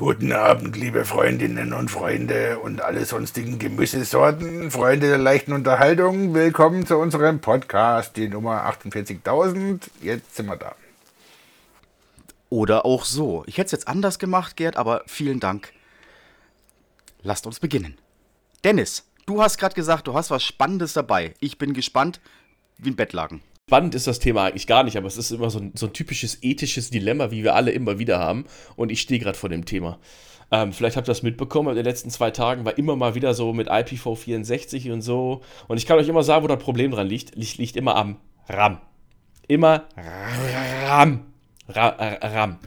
Guten Abend, liebe Freundinnen und Freunde und alle sonstigen Gemüsesorten, Freunde der leichten Unterhaltung. Willkommen zu unserem Podcast, die Nummer 48.000. Jetzt sind wir da. Oder auch so. Ich hätte es jetzt anders gemacht, Gerd, aber vielen Dank. Lasst uns beginnen. Dennis, du hast gerade gesagt, du hast was Spannendes dabei. Ich bin gespannt wie ein Bettlaken. Spannend ist das Thema eigentlich gar nicht, aber es ist immer so ein, so ein typisches ethisches Dilemma, wie wir alle immer wieder haben. Und ich stehe gerade vor dem Thema. Ähm, vielleicht habt ihr das mitbekommen, in den letzten zwei Tagen war immer mal wieder so mit IPv64 und so. Und ich kann euch immer sagen, wo das Problem dran liegt. Liegt, liegt immer am RAM. Immer RAM. Ra äh, RAM.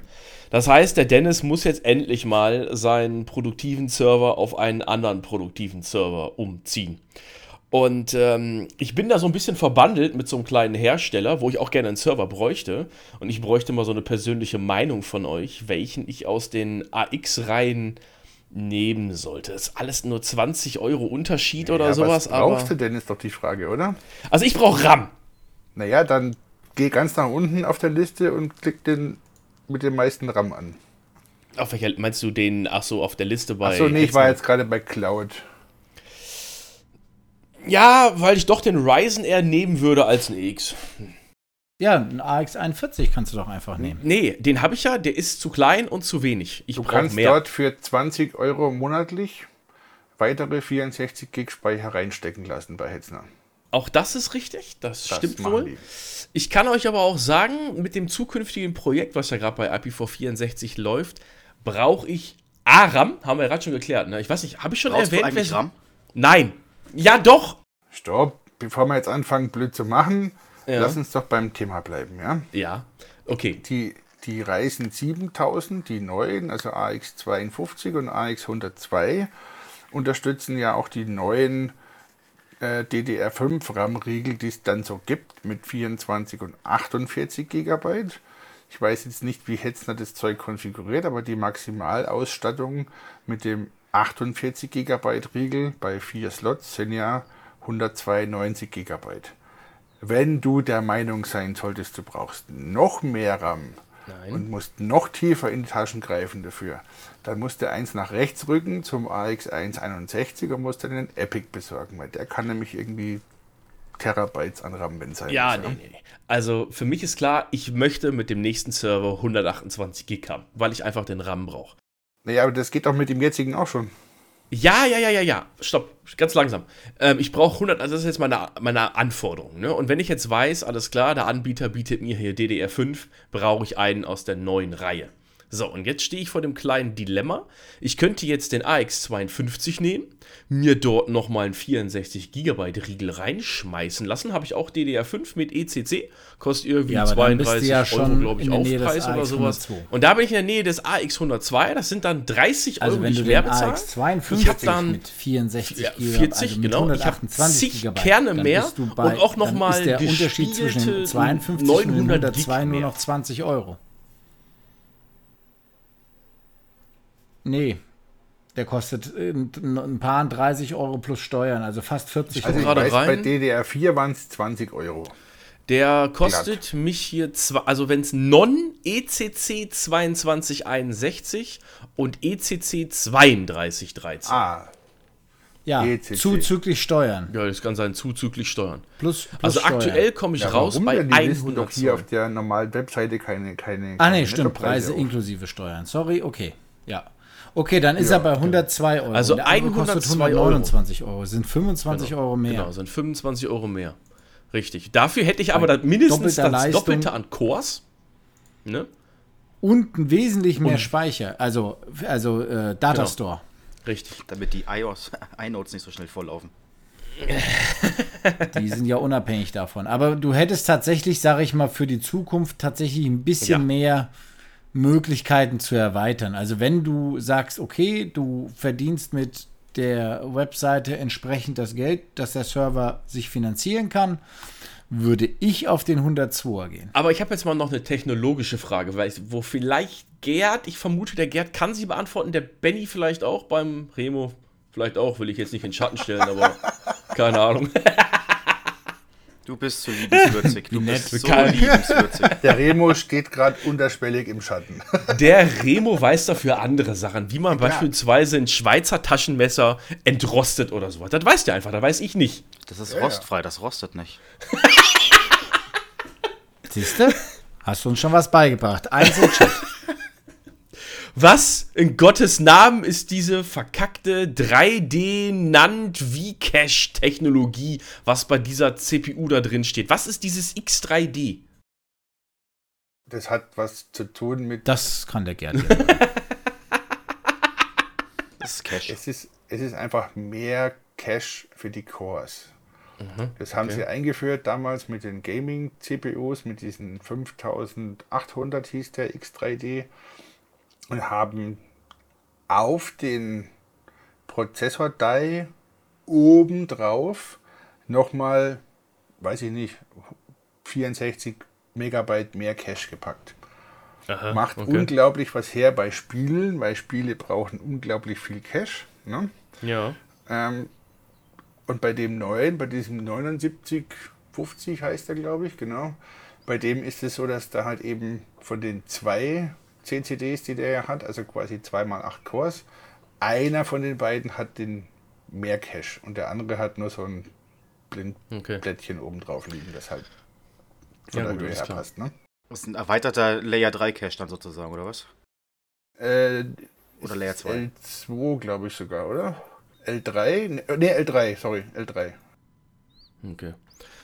Das heißt, der Dennis muss jetzt endlich mal seinen produktiven Server auf einen anderen produktiven Server umziehen. Und ähm, ich bin da so ein bisschen verbandelt mit so einem kleinen Hersteller, wo ich auch gerne einen Server bräuchte. Und ich bräuchte mal so eine persönliche Meinung von euch, welchen ich aus den AX-Reihen nehmen sollte. Das ist alles nur 20 Euro Unterschied oder ja, sowas. Was brauchst du denn, ist doch die Frage, oder? Also ich brauche RAM. Naja, dann geh ganz nach unten auf der Liste und klick den mit dem meisten RAM an. Auf welcher meinst du den, ach so, auf der Liste bei. Achso, nee, ich war jetzt gerade bei Cloud. Ja, weil ich doch den Ryzen eher nehmen würde als ein X. Ja, ein AX41 kannst du doch einfach nehmen. Nee, den habe ich ja, der ist zu klein und zu wenig. Ich du brauche kannst mehr. dort für 20 Euro monatlich weitere 64 Gig Speicher reinstecken lassen bei Hetzner. Auch das ist richtig, das, Das stimmt wohl. die. Ich kann euch aber auch sagen, mit dem zukünftigen Projekt, was ja gerade bei IPv64 läuft, brauche ich ARAM, haben wir ja gerade schon geklärt. Ne? Ich weiß nicht, habe ich schon Brauchst du erwähnt? eigentlich wer- RAM? Nein. Ja, doch. Stopp, bevor wir jetzt anfangen, blöd zu machen, Ja. lass uns doch beim Thema bleiben, ja? Ja, okay. Die, die Ryzen 7000, die neuen, also AX52 und AX102, unterstützen ja auch die neuen äh, DDR5 RAM-Riegel, die es dann so gibt, mit 24 und 48 GB. Ich weiß jetzt nicht, wie Hetzner das Zeug konfiguriert, aber die Maximalausstattung mit dem 48 GB Riegel bei vier Slots sind ja 192 GB. Wenn du der Meinung sein solltest, du brauchst noch mehr RAM und musst noch tiefer in die Taschen greifen dafür, dann musst du eins nach rechts rücken zum AX161 und musst dann den Epic besorgen, weil der kann nämlich irgendwie Terabytes an RAM wenn sein Ja, muss, nee, nee, nee. Also für mich ist klar, ich möchte mit dem nächsten Server 128 Gig haben, weil ich einfach den RAM brauche. Naja, aber das geht doch mit dem jetzigen auch schon. Ja, ja, ja, ja, ja. Stopp, ganz langsam. Ähm, ich brauche 100, also das ist jetzt meine, meine Anforderung. Ne? Und wenn ich jetzt weiß, alles klar, der Anbieter bietet mir hier DDR5, brauche ich einen aus der neuen Reihe. So, und jetzt stehe ich vor dem kleinen Dilemma. Ich könnte jetzt den AX52 nehmen, mir dort nochmal einen 64 GB Riegel reinschmeißen lassen. Habe ich auch DDR5 mit ECC, kostet irgendwie Ja, aber dann bist du 32 ja Euro, glaube ich, Aufpreis oder sowas. AX102. Und da bin ich in der Nähe des AX102, das sind dann 30 Euro, Also wenn die ich mehr bezahle. AX52 Ich hab dann mit 64 ja, GB, 40, also genau. Ich hab 128 zig GB, Kerne mehr du und auch noch dann mal ist der Unterschied zwischen 52 und 900 102 Gig nur noch 20 Euro. Nee, der kostet äh, ein paar 30 Euro plus Steuern, also fast 40 Also ich gerade weiß, bei rein. DDR4 waren es 20 Euro. Der kostet mich hier, zwei, also wenn es Non-ECC 2261 und ECC 3213. Ah, Ja, ECC. zuzüglich Steuern. Ja, das kann sein, zuzüglich Steuern. Plus, plus Also Steuern. aktuell komme ich ja, raus warum bei denn? Die listen doch 100 hier auf der normalen Webseite keine keine Ah, nee, keine stimmt. Nettopreise Preise auf. inklusive Steuern. Sorry, okay. Ja. Okay, dann ist Ja, er bei 102 Euro. Also Der andere kostet 102 129 Euro. Sind 25 Genau. Euro mehr. Genau, sind 25 Euro mehr. Richtig. Dafür hätte ich aber dann mindestens das Leistung. Doppelte an Cores. Ne? Und ein wesentlich mehr Und- Speicher. Also, also äh, Datastore. Richtig. Damit die iOS, iNotes nicht so schnell volllaufen. Die sind ja unabhängig davon. Aber du hättest tatsächlich, sage ich mal, für die Zukunft tatsächlich ein bisschen Ja. mehr Möglichkeiten zu erweitern. Also wenn du sagst, okay, du verdienst mit der Webseite entsprechend das Geld, dass der Server sich finanzieren kann, würde ich auf den 102er gehen. Aber ich habe jetzt mal noch eine technologische Frage, weil ich, wo vielleicht Gerd, ich vermute, der Gerd kann sie beantworten, der Benny vielleicht auch beim Remo, vielleicht auch, will ich jetzt nicht in den Schatten stellen, aber keine Ahnung. Du bist so liebenswürzig. Du nett. bist so Kann- liebenswürzig. Der Remo steht gerade unterschwellig im Schatten. Der Remo weiß dafür andere Sachen, wie man beispielsweise ein Schweizer Taschenmesser entrostet oder sowas. Das weiß der einfach, das weiß ich nicht. Das ist rostfrei, das rostet nicht. Siehst du? Hast du uns schon was beigebracht. Eins im Chat. Was in Gottes Namen ist diese verkackte 3D-NAND-V-Cache-Technologie, was bei dieser CPU da drin steht? Was ist dieses X3D? Das hat was zu tun mit. Das kann der Gerd. ja. Das ist Cash. Es ist, es ist einfach mehr Cache für die Cores. Das haben sie eingeführt damals mit den Gaming-CPUs, mit diesen 5800 hieß der X3D und haben auf den Prozessor-Die obendrauf nochmal, weiß ich nicht, 64 Megabyte mehr Cache gepackt. Macht okay. unglaublich was her bei Spielen, weil Spiele brauchen unglaublich viel Cache. Ne? Ja. Ähm, und bei dem neuen, bei diesem 7950 heißt er, glaube ich, genau, bei dem ist es so, dass da halt eben von den zwei CCDs, die der ja hat, also quasi 2x8 Cores, einer von den beiden hat den mehr Cache und der andere hat nur so ein Okay. Blindplättchen oben drauf liegen, das halt von Ja, der gut, Höhe her passt. Ne? Das ist ein erweiterter Layer 3 Cache dann sozusagen, oder was? Äh, Oder Layer 2. L2, glaube ich sogar, oder? L3? Ne, L3, sorry, L3. Okay.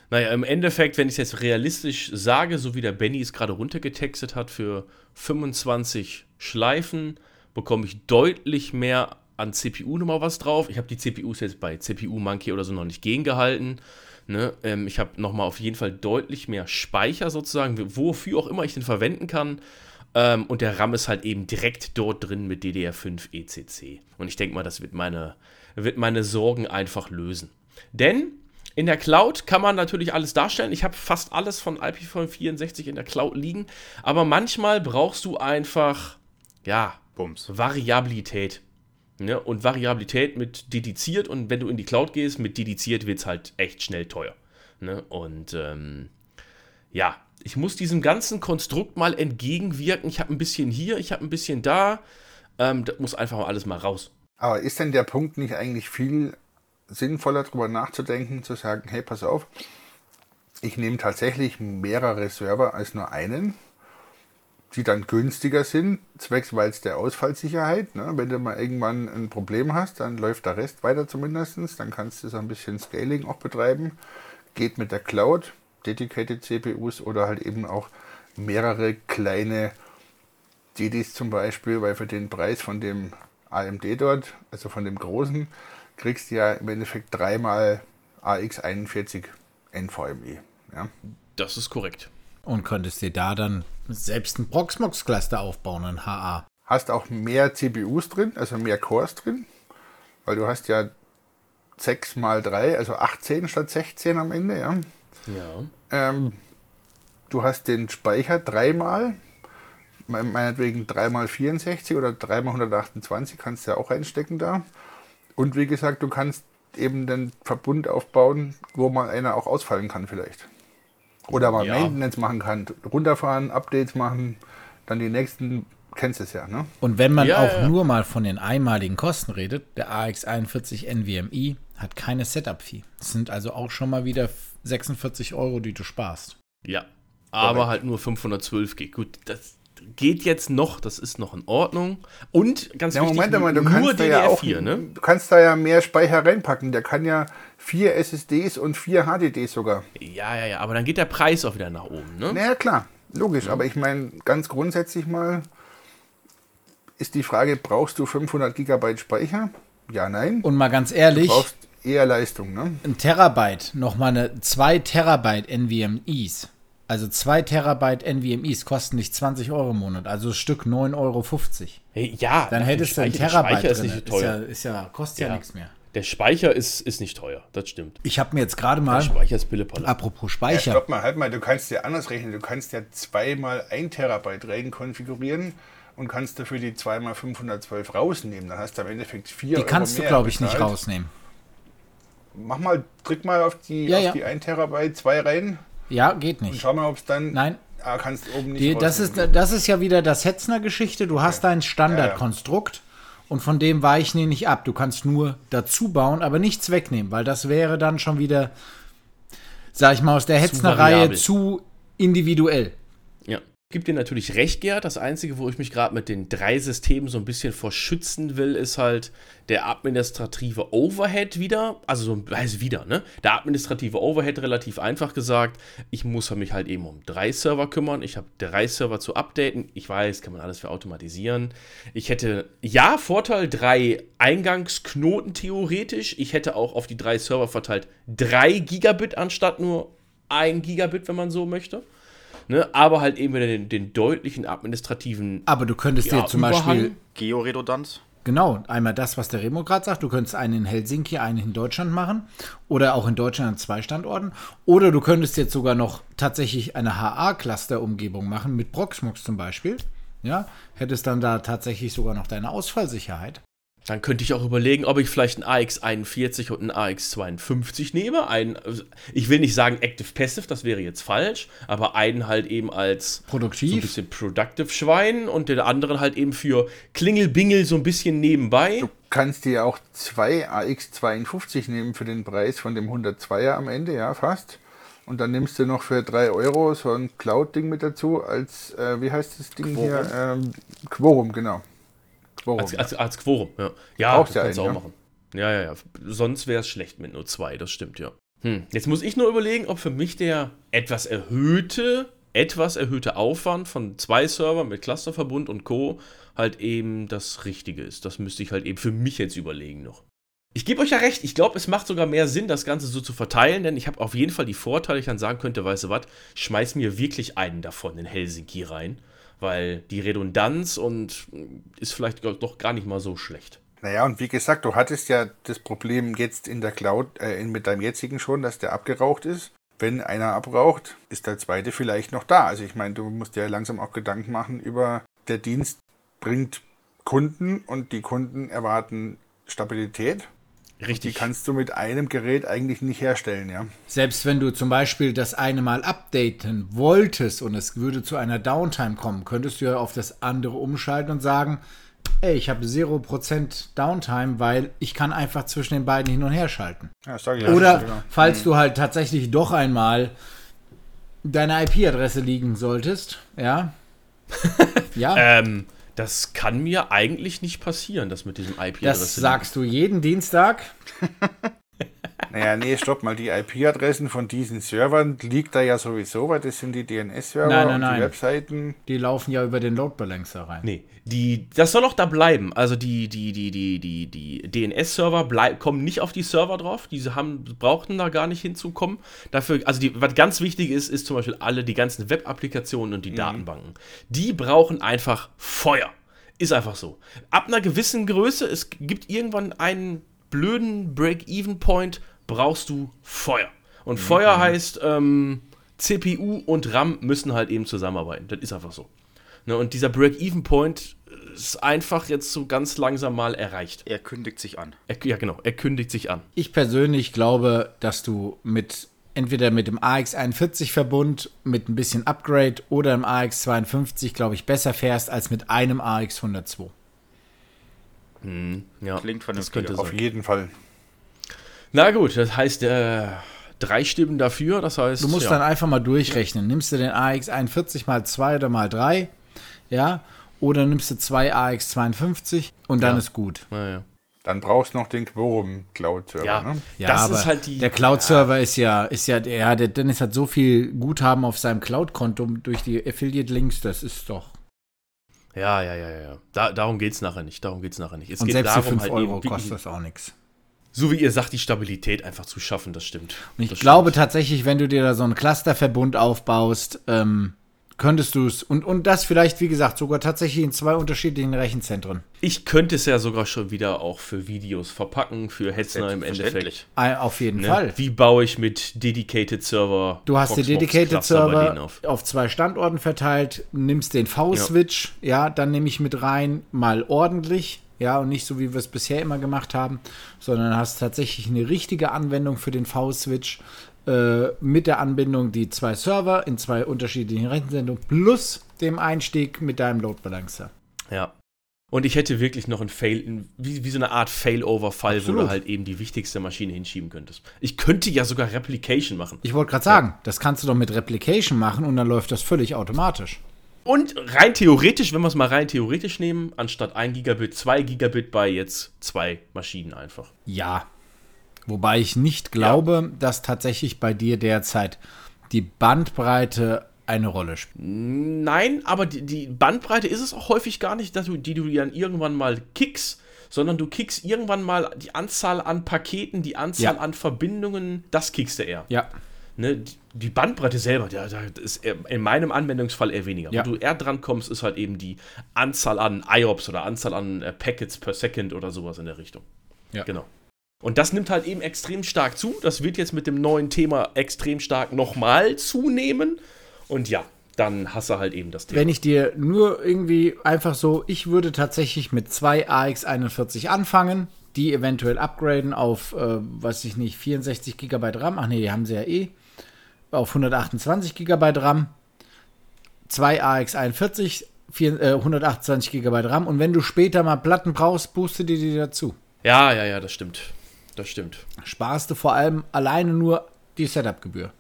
Naja, im Endeffekt, wenn ich es jetzt realistisch sage, so wie der Benny es gerade runtergetextet hat, für 25 Schleifen bekomme ich deutlich mehr an CPU nochmal was drauf. Ich habe die CPUs jetzt bei CPU Monkey oder so noch nicht gegengehalten. Ne? Ähm, ich habe nochmal auf jeden Fall deutlich mehr Speicher sozusagen, wofür auch immer ich den verwenden kann. Ähm, und der RAM ist halt eben direkt dort drin mit DDR5 ECC. Und ich denke mal, das wird meine, wird meine Sorgen einfach lösen. Denn in der Cloud kann man natürlich alles darstellen. Ich habe fast alles von IPv64 in der Cloud liegen. Aber manchmal brauchst du einfach, ja, Bums. Variabilität. Ne? Und Variabilität mit dediziert. Und wenn du in die Cloud gehst, mit dediziert wird es halt echt schnell teuer. Ne? Und ähm, ja, ich muss diesem ganzen Konstrukt mal entgegenwirken. Ich habe ein bisschen hier, ich habe ein bisschen da. Ähm, das muss einfach mal alles mal raus. Aber ist denn der Punkt nicht eigentlich viel sinnvoller, darüber nachzudenken, zu sagen, hey, pass auf, ich nehme tatsächlich mehrere Server als nur einen, die dann günstiger sind, zwecks der Ausfallsicherheit. Ne? Wenn du mal irgendwann ein Problem hast, dann läuft der Rest weiter zumindest, dann kannst du so ein bisschen Scaling auch betreiben. Geht mit der Cloud, Dedicated CPUs oder halt eben auch mehrere kleine DDs zum Beispiel, weil für den Preis von dem AMD dort, also von dem großen, kriegst du ja im Endeffekt dreimal AX41 NVMe. Ja? Das ist korrekt. Und könntest dir da dann selbst ein Proxmox-Cluster aufbauen, ein HA. Hast auch mehr CPUs drin, also mehr Cores drin, weil du hast ja 6 mal 3, also 18 statt 16 am Ende. Ja? Ja. Ähm, du hast den Speicher dreimal, me- meinetwegen 3 mal 64 oder 3 mal 128 kannst du ja auch einstecken da. Und wie gesagt, du kannst eben den Verbund aufbauen, wo mal einer auch ausfallen kann vielleicht. Oder mal Ja. Maintenance machen kann, runterfahren, Updates machen, dann die nächsten, kennst es ja, ne? Und wenn man Ja, auch ja, nur mal von den einmaligen Kosten redet, der AX41 NVMe hat keine Setup-Fee. Das sind also auch schon mal wieder 46 Euro, die du sparst. Ja. Aber halt nur 512 Gig. Gut, das geht jetzt noch, das ist noch in Ordnung. Und ganz Ja, wichtig, Moment mal, du nur kannst da ja auch, DDR4, ne? du kannst da ja mehr Speicher reinpacken. Der kann ja vier SSDs und vier HDDs sogar. Ja, ja, ja, aber dann geht der Preis auch wieder nach oben, ne? Naja, klar, logisch. Aber ich meine, ganz grundsätzlich mal ist die Frage, brauchst du 500 Gigabyte Speicher? Ja, nein. Und mal ganz Du ehrlich, brauchst eher Leistung, ne? ein Terabyte, nochmal eine 2 Terabyte NVMe's. Also 2 Terabyte NVMe's kosten nicht 20 Euro im Monat, also Stück 9,50 Euro. Hey, ja, Dann der hättest du einen Speicher- der Terabyte Speicher ist nicht Ist teuer. ja, ist ja, kostet ja, Ja. nichts mehr. Der Speicher ist, ist nicht teuer, das stimmt. Ich habe mir jetzt gerade Der mal, Speicher ist Pillepalle. apropos Ja, Speicher, stopp mal, halt mal, du kannst ja anders rechnen. Du kannst ja zweimal 1 Terabyte rein konfigurieren und kannst dafür die 2 mal 512 rausnehmen. Dann hast du am Endeffekt 4 die kannst du, glaube ich, nicht rausnehmen. mach mal, drück mal auf die, Ja, auf ja. die 1 Terabyte 2 rein Ja, geht und nicht. schau mal, ob es dann. Nein. Ah, kannst oben nicht Die, das, ist, das ist ja wieder das Hetzner-Geschichte. Du hast dein Standardkonstrukt und von dem weichen die nicht ab. Du kannst nur dazu bauen, aber nichts wegnehmen, weil das wäre dann schon wieder, sag ich mal, aus der Hetzner-Reihe zu individuell. Gibt dir natürlich recht, Gerd. Das Einzige, wo ich mich gerade mit den drei Systemen so ein bisschen vor schützen will, ist halt der administrative Overhead wieder. Also so also wieder, ne? Der administrative Overhead relativ einfach gesagt. Ich muss mich halt eben um drei Server kümmern. Ich habe drei Server zu updaten. Ich weiß, kann man alles für automatisieren. Ich hätte, ja, Vorteil, drei Eingangsknoten theoretisch. Ich hätte auch auf die drei Server verteilt drei Gigabit anstatt nur ein Gigabit, wenn man so möchte. Ne, aber halt eben wieder den, den deutlichen administrativen Aber du könntest ja, dir zum Überhang. Beispiel, Georedundanz. genau, einmal das, was der Remo gerade sagt, du könntest einen in Helsinki, einen in Deutschland machen oder auch in Deutschland an zwei Standorten. Oder du könntest jetzt sogar noch tatsächlich eine HA-Cluster-Umgebung machen, mit Proxmox zum Beispiel. Ja, hättest dann da tatsächlich sogar noch deine Ausfallsicherheit. Dann könnte ich auch überlegen, ob ich vielleicht einen AX41 und einen AX52 nehme. Ein, ich will nicht sagen Active Passive, das wäre jetzt falsch, aber einen halt eben als so ein Produktiv. bisschen Productive Schwein und den anderen halt eben für Klingelbingel so ein bisschen nebenbei. Du kannst dir auch zwei AX52 nehmen für den Preis von dem 102er am Ende, ja, fast. Und dann nimmst du noch für 3 Euro so ein Cloud-Ding mit dazu, als, äh, wie heißt das Ding hier? Ähm, Quorum, genau. Quorum. Als, als, als Quorum, ja. Ja, Brauchst das ja kannst du auch ja. machen. Ja, ja, ja. Sonst wäre es schlecht mit nur zwei, das stimmt, ja. Hm. Jetzt muss ich nur überlegen, ob für mich der etwas erhöhte, etwas erhöhte Aufwand von zwei Servern mit Clusterverbund und Co. halt eben das Richtige ist. Das müsste ich halt eben für mich jetzt überlegen noch. Ich gebe euch ja recht, ich glaube, es macht sogar mehr Sinn, das Ganze so zu verteilen, denn ich habe auf jeden Fall die Vorteile, ich dann sagen könnte, weißt du was, schmeiß mir wirklich einen davon in Helsinki rein, weil die Redundanz und ist vielleicht doch gar nicht mal so schlecht. Naja, und wie gesagt, du hattest ja das Problem jetzt in der Cloud, äh, mit deinem jetzigen schon, dass der abgeraucht ist. Wenn einer abraucht, ist der zweite vielleicht noch da. Also ich meine, du musst dir ja langsam auch Gedanken machen über, der Dienst bringt Kunden und die Kunden erwarten Stabilität. Die Richtig. kannst du mit einem Gerät eigentlich nicht herstellen, ja. Selbst wenn du zum Beispiel das eine Mal updaten wolltest und es würde zu einer Downtime kommen, könntest du ja auf das andere umschalten und sagen, ey, ich habe 0% Downtime, weil ich kann einfach zwischen den beiden hin und her schalten. ja das sag ich ja. Oder Genau. falls du halt tatsächlich doch einmal deine IP-Adresse liegen solltest, ja. ja, Ähm, das kann mir eigentlich nicht passieren, das mit diesem IP-Adresse. das sagst du jeden Dienstag. Naja, nee, stopp mal. Die IP-Adressen von diesen Servern liegt da ja sowieso, weil das sind die DNS-Server Nein, nein, und nein. die Webseiten. Die laufen ja über den Load Balancer rein. Nee, die, das soll auch da bleiben. Also die, die, die, die, die, die DNS-Server bleib- kommen nicht auf die Server drauf. Diese haben, brauchten da gar nicht hinzukommen. Dafür, also die, was ganz wichtig ist, ist zum Beispiel alle die ganzen Web-Applikationen und die Datenbanken. Die brauchen einfach Feuer. Ist einfach so. Ab einer gewissen Größe, es gibt irgendwann einen blöden Break-Even-Point, brauchst du Feuer. Und Feuer heißt, ähm, CPU und RAM müssen halt eben zusammenarbeiten. Das ist einfach so. Ne, und dieser Break-Even-Point ist einfach jetzt so ganz langsam mal erreicht. Er kündigt sich an. Er, ja, genau, er kündigt sich an. Ich persönlich glaube, dass du mit entweder mit dem AX41-Verbund mit ein bisschen Upgrade oder im AX52, glaube ich, besser fährst als mit einem AX102. Ja, Klingt das vernünftig. könnte Auf jeden Fall. Na gut, das heißt, äh, drei Stimmen dafür, das heißt. Du musst ja. dann einfach mal durchrechnen. Nimmst du den AX41 mal 2 oder mal 3, ja, oder nimmst du zwei AX52 und dann Ja. ist gut. Naja. Dann brauchst du noch den Quorum Cloud-Server. Ja, Ne? Ja, das aber ist halt die. der Cloud-Server ist ja, ist ja, ja, der Dennis hat so viel Guthaben auf seinem Cloud-Konto durch die Affiliate-Links, das ist doch. Ja, ja, ja, ja. Da, darum geht es nachher nicht. Darum geht's nachher nicht. Es Und geht selbst für darum, 5 halt Euro kostet das auch nichts. So wie ihr sagt, die Stabilität einfach zu schaffen, das stimmt. Und ich das glaube stimmt. tatsächlich, wenn du dir da so einen Clusterverbund aufbaust, ähm, könntest du es und, und das vielleicht, wie gesagt, sogar tatsächlich in zwei unterschiedlichen Rechenzentren. Ich könnte es ja sogar schon wieder auch für Videos verpacken, für Hetzner im Endeffekt. Auf jeden Ne? Fall. Wie baue ich mit Dedicated Server? Du hast die Proxmox Dedicated Server auf? auf. zwei Standorten verteilt, nimmst den V-Switch, ja. dann nehme ich mit rein, mal ordentlich, ja, und nicht so, wie wir es bisher immer gemacht haben, sondern hast tatsächlich eine richtige Anwendung für den V-Switch äh, mit der Anbindung die zwei Server in zwei unterschiedlichen Rechensendungen plus dem Einstieg mit deinem Load Balancer. Ja. Und ich hätte wirklich noch ein Fail, wie, wie so eine Art Failover-Fall, wo du halt eben die wichtigste Maschine hinschieben könntest. Ich könnte ja sogar Replication machen. Ich wollte gerade sagen, ja. das kannst du doch mit Replication machen und dann läuft das völlig automatisch. Und rein theoretisch, wenn wir es mal rein theoretisch nehmen, anstatt 1 Gigabit, 2 Gigabit bei jetzt zwei Maschinen einfach. Ja. Wobei ich nicht glaube, ja. dass tatsächlich bei dir derzeit die Bandbreite eine Rolle spielt. Nein, aber die, die, Bandbreite ist es auch häufig gar nicht, dass du, die du dann irgendwann mal kickst, sondern du kickst irgendwann mal die Anzahl an Paketen, die Anzahl ja. an Verbindungen, das kickst du eher. Ja. Ne, die Bandbreite selber, ja, das ist in meinem Anwendungsfall eher weniger. Ja. Wo du eher dran kommst, ist halt eben die Anzahl an IOPS oder Anzahl an äh, Packets per Second oder sowas in der Richtung. Ja. Genau. Und das nimmt halt eben extrem stark zu. Das wird jetzt mit dem neuen Thema extrem stark nochmal zunehmen. Und ja, dann hasse halt eben das Thema. Wenn ich dir nur irgendwie einfach so, ich würde tatsächlich mit zwei AX41 anfangen, die eventuell upgraden auf, äh, weiß ich nicht, 64 GB RAM. Ach nee, die haben sie ja eh. Auf 128 GB RAM. Zwei AX41, vier, äh, 128 GB RAM. Und wenn du später mal Platten brauchst, booste dir die dazu. Ja, ja, ja, das stimmt. Das stimmt. Sparst du vor allem alleine nur die Setup-Gebühr.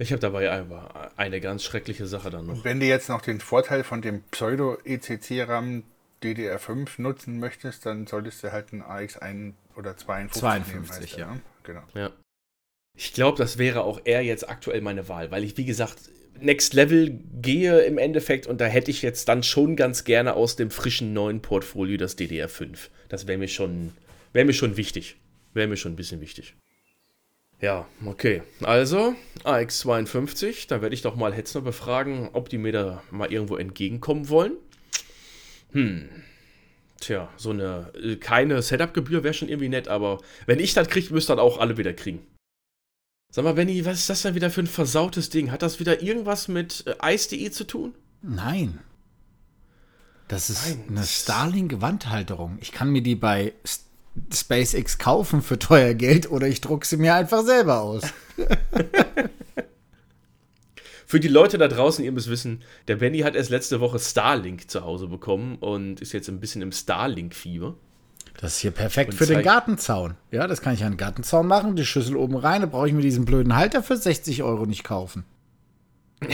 Ich habe dabei einfach eine ganz schreckliche Sache dann noch. Und wenn du jetzt noch den Vorteil von dem Pseudo-ECC-RAM DDR5 nutzen möchtest, dann solltest du halt einen AX1 oder 52, 52 nehmen. ja. Ne? Genau. Ja. Ich glaube, das wäre auch eher jetzt aktuell meine Wahl, weil ich, wie gesagt, Next Level gehe im Endeffekt und da hätte ich jetzt dann schon ganz gerne aus dem frischen neuen Portfolio das DDR5. Das wäre mir schon, wäre mir schon wichtig. Wäre mir schon ein bisschen wichtig. Ja, okay. Also, AX52, da werde ich doch mal Hetzner befragen, ob die mir da mal irgendwo entgegenkommen wollen. Hm. Tja, so eine äh, keine Setup-Gebühr wäre schon irgendwie nett, aber wenn ich das kriege, müsst ihr das auch alle wieder kriegen. Sag mal, Benny, was ist das denn wieder für ein versautes Ding? Hat das wieder irgendwas mit äh, Ice.de zu tun? Nein. Das ist Nein. eine Starlink-Wandhalterung. Ich kann mir die bei SpaceX kaufen für teuer Geld oder ich drucke sie mir einfach selber aus. Für die Leute da draußen, ihr müsst wissen, der Benny hat erst letzte Woche Starlink zu Hause bekommen und ist jetzt ein bisschen im Starlink-Fieber. Das ist hier perfekt für den Gartenzaun. Ja, das kann ich an den Gartenzaun machen, die Schüssel oben rein, da brauche ich mir diesen blöden Halter für 60 Euro nicht kaufen.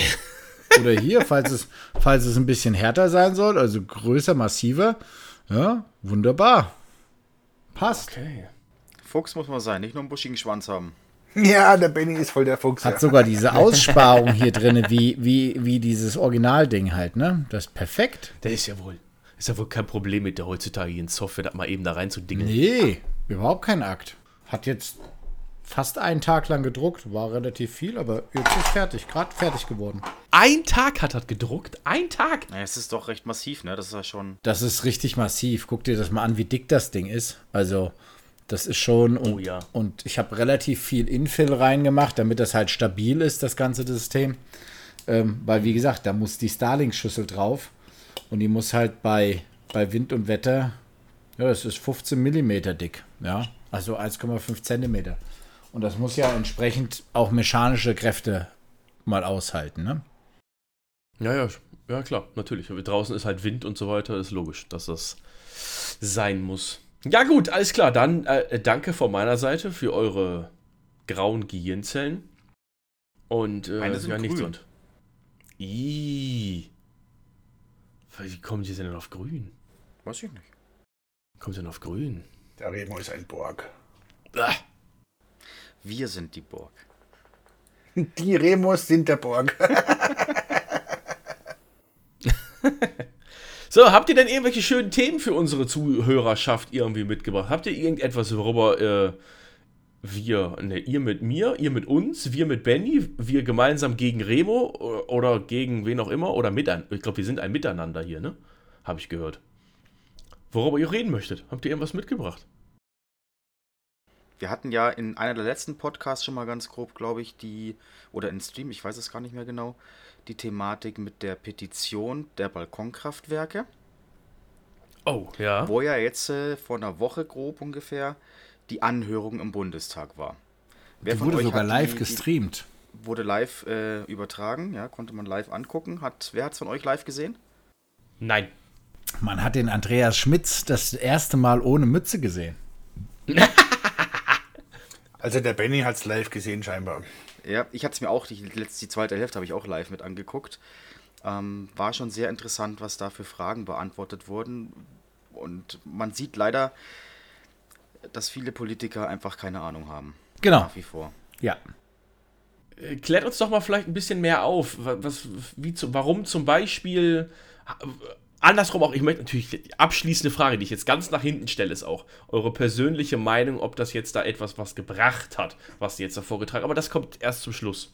Oder hier, falls es, falls es ein bisschen härter sein soll, also größer, massiver. Ja, wunderbar. Passt. Okay. Fuchs muss man sein, nicht nur einen buschigen Schwanz haben. Ja, der Benny ist voll der Fuchs. Hat ja. sogar diese Aussparung hier drin, wie, wie, wie dieses Originalding halt, ne? Das ist perfekt. Der ist ja wohl, ist ja wohl kein Problem mit der heutzutage in Software, da mal eben da reinzudingen. Nee, überhaupt kein Akt. Hat jetzt fast einen Tag lang gedruckt, war relativ viel, aber jetzt ist fertig, gerade fertig geworden. Ein Tag hat er gedruckt? Ein Tag? Ja, es ist doch recht massiv, ne? Das ist ja schon. Das ist richtig massiv. Guck dir das mal an, wie dick das Ding ist. Also, das ist schon. Und, oh ja. Und ich habe relativ viel Infill reingemacht, damit das halt stabil ist, das ganze System. Ähm, weil, wie gesagt, da muss die Starlink-Schüssel drauf. Und die muss halt bei, bei Wind und Wetter. Ja, es ist 15 Millimeter dick. Ja, also 1,5 Zentimeter. Und das muss ja entsprechend auch mechanische Kräfte mal aushalten, ne? Ja, ja, ja, klar, natürlich. Draußen ist halt Wind und so weiter, ist logisch, dass das sein muss. Ja, gut, alles klar. Dann äh, danke von meiner Seite für eure grauen Gehirnzellen. Und äh, Meine sind ja, nichts und. Wie kommen die denn auf grün? Weiß ich nicht. Kommt denn auf grün? Der Remo ist ein Borg. Ah. Wir sind die Burg. Die Remus sind der Borg. so, habt ihr denn irgendwelche schönen Themen für unsere Zuhörerschaft irgendwie mitgebracht? Habt ihr irgendetwas, worüber äh, wir, ne, ihr mit mir, ihr mit uns, wir mit Benny, wir gemeinsam gegen Remo oder gegen wen auch immer oder miteinander? Ich glaube, wir sind ein Miteinander hier, ne? Habe ich gehört. Worüber ihr reden möchtet? Habt ihr irgendwas mitgebracht? Wir hatten ja in einer der letzten Podcasts schon mal ganz grob, glaube ich, die, oder in Stream, ich weiß es gar nicht mehr genau, die Thematik mit der Petition der Balkonkraftwerke. Oh, ja. wo ja jetzt äh, vor einer Woche grob ungefähr die Anhörung im Bundestag war. Wer Die von wurde euch sogar live die, gestreamt. Die wurde live äh, übertragen, ja, konnte man live angucken. Hat, wer hat es von euch live gesehen? Nein. Man hat den Andreas Schmitz das erste Mal ohne Mütze gesehen. Also der Benny hat es live gesehen scheinbar. Ja, ich hatte es mir auch, die, letzte, die zweite Hälfte habe ich auch live mit angeguckt. Ähm, war schon sehr interessant, was da für Fragen beantwortet wurden. Und man sieht leider, dass viele Politiker einfach keine Ahnung haben. Genau. Nach wie vor. Ja. Äh, Klärt uns doch mal vielleicht ein bisschen mehr auf. Wa- Was, wie zu, warum zum Beispiel. Andersrum auch, ich möchte natürlich die abschließende Frage, die ich jetzt ganz nach hinten stelle, ist auch eure persönliche Meinung, ob das jetzt da etwas was gebracht hat, was ihr jetzt da vorgetragen Aber das kommt erst zum Schluss.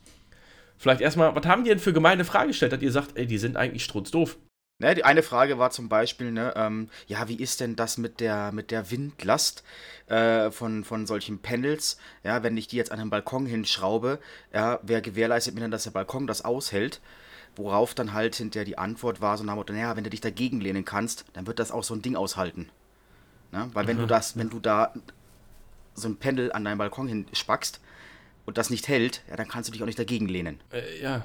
Vielleicht erstmal, was haben die denn für gemeine Fragen gestellt, dass ihr sagt, ey, die sind eigentlich strunzdoof? Ne, die eine Frage war zum Beispiel, ne, ähm, ja, wie ist denn das mit der, mit der Windlast äh, von, von solchen Panels? Ja, wenn ich die jetzt an den Balkon hinschraube, ja, wer gewährleistet mir denn, dass der Balkon das aushält? Worauf dann halt hinterher die Antwort war, so nach dem Motto, naja, wenn du dich dagegen lehnen kannst, dann wird das auch so ein Ding aushalten. Ne? Weil wenn du das, wenn du da so ein Pendel an deinen Balkon hinspackst und das nicht hält, ja, dann kannst du dich auch nicht dagegen lehnen. Äh, ja.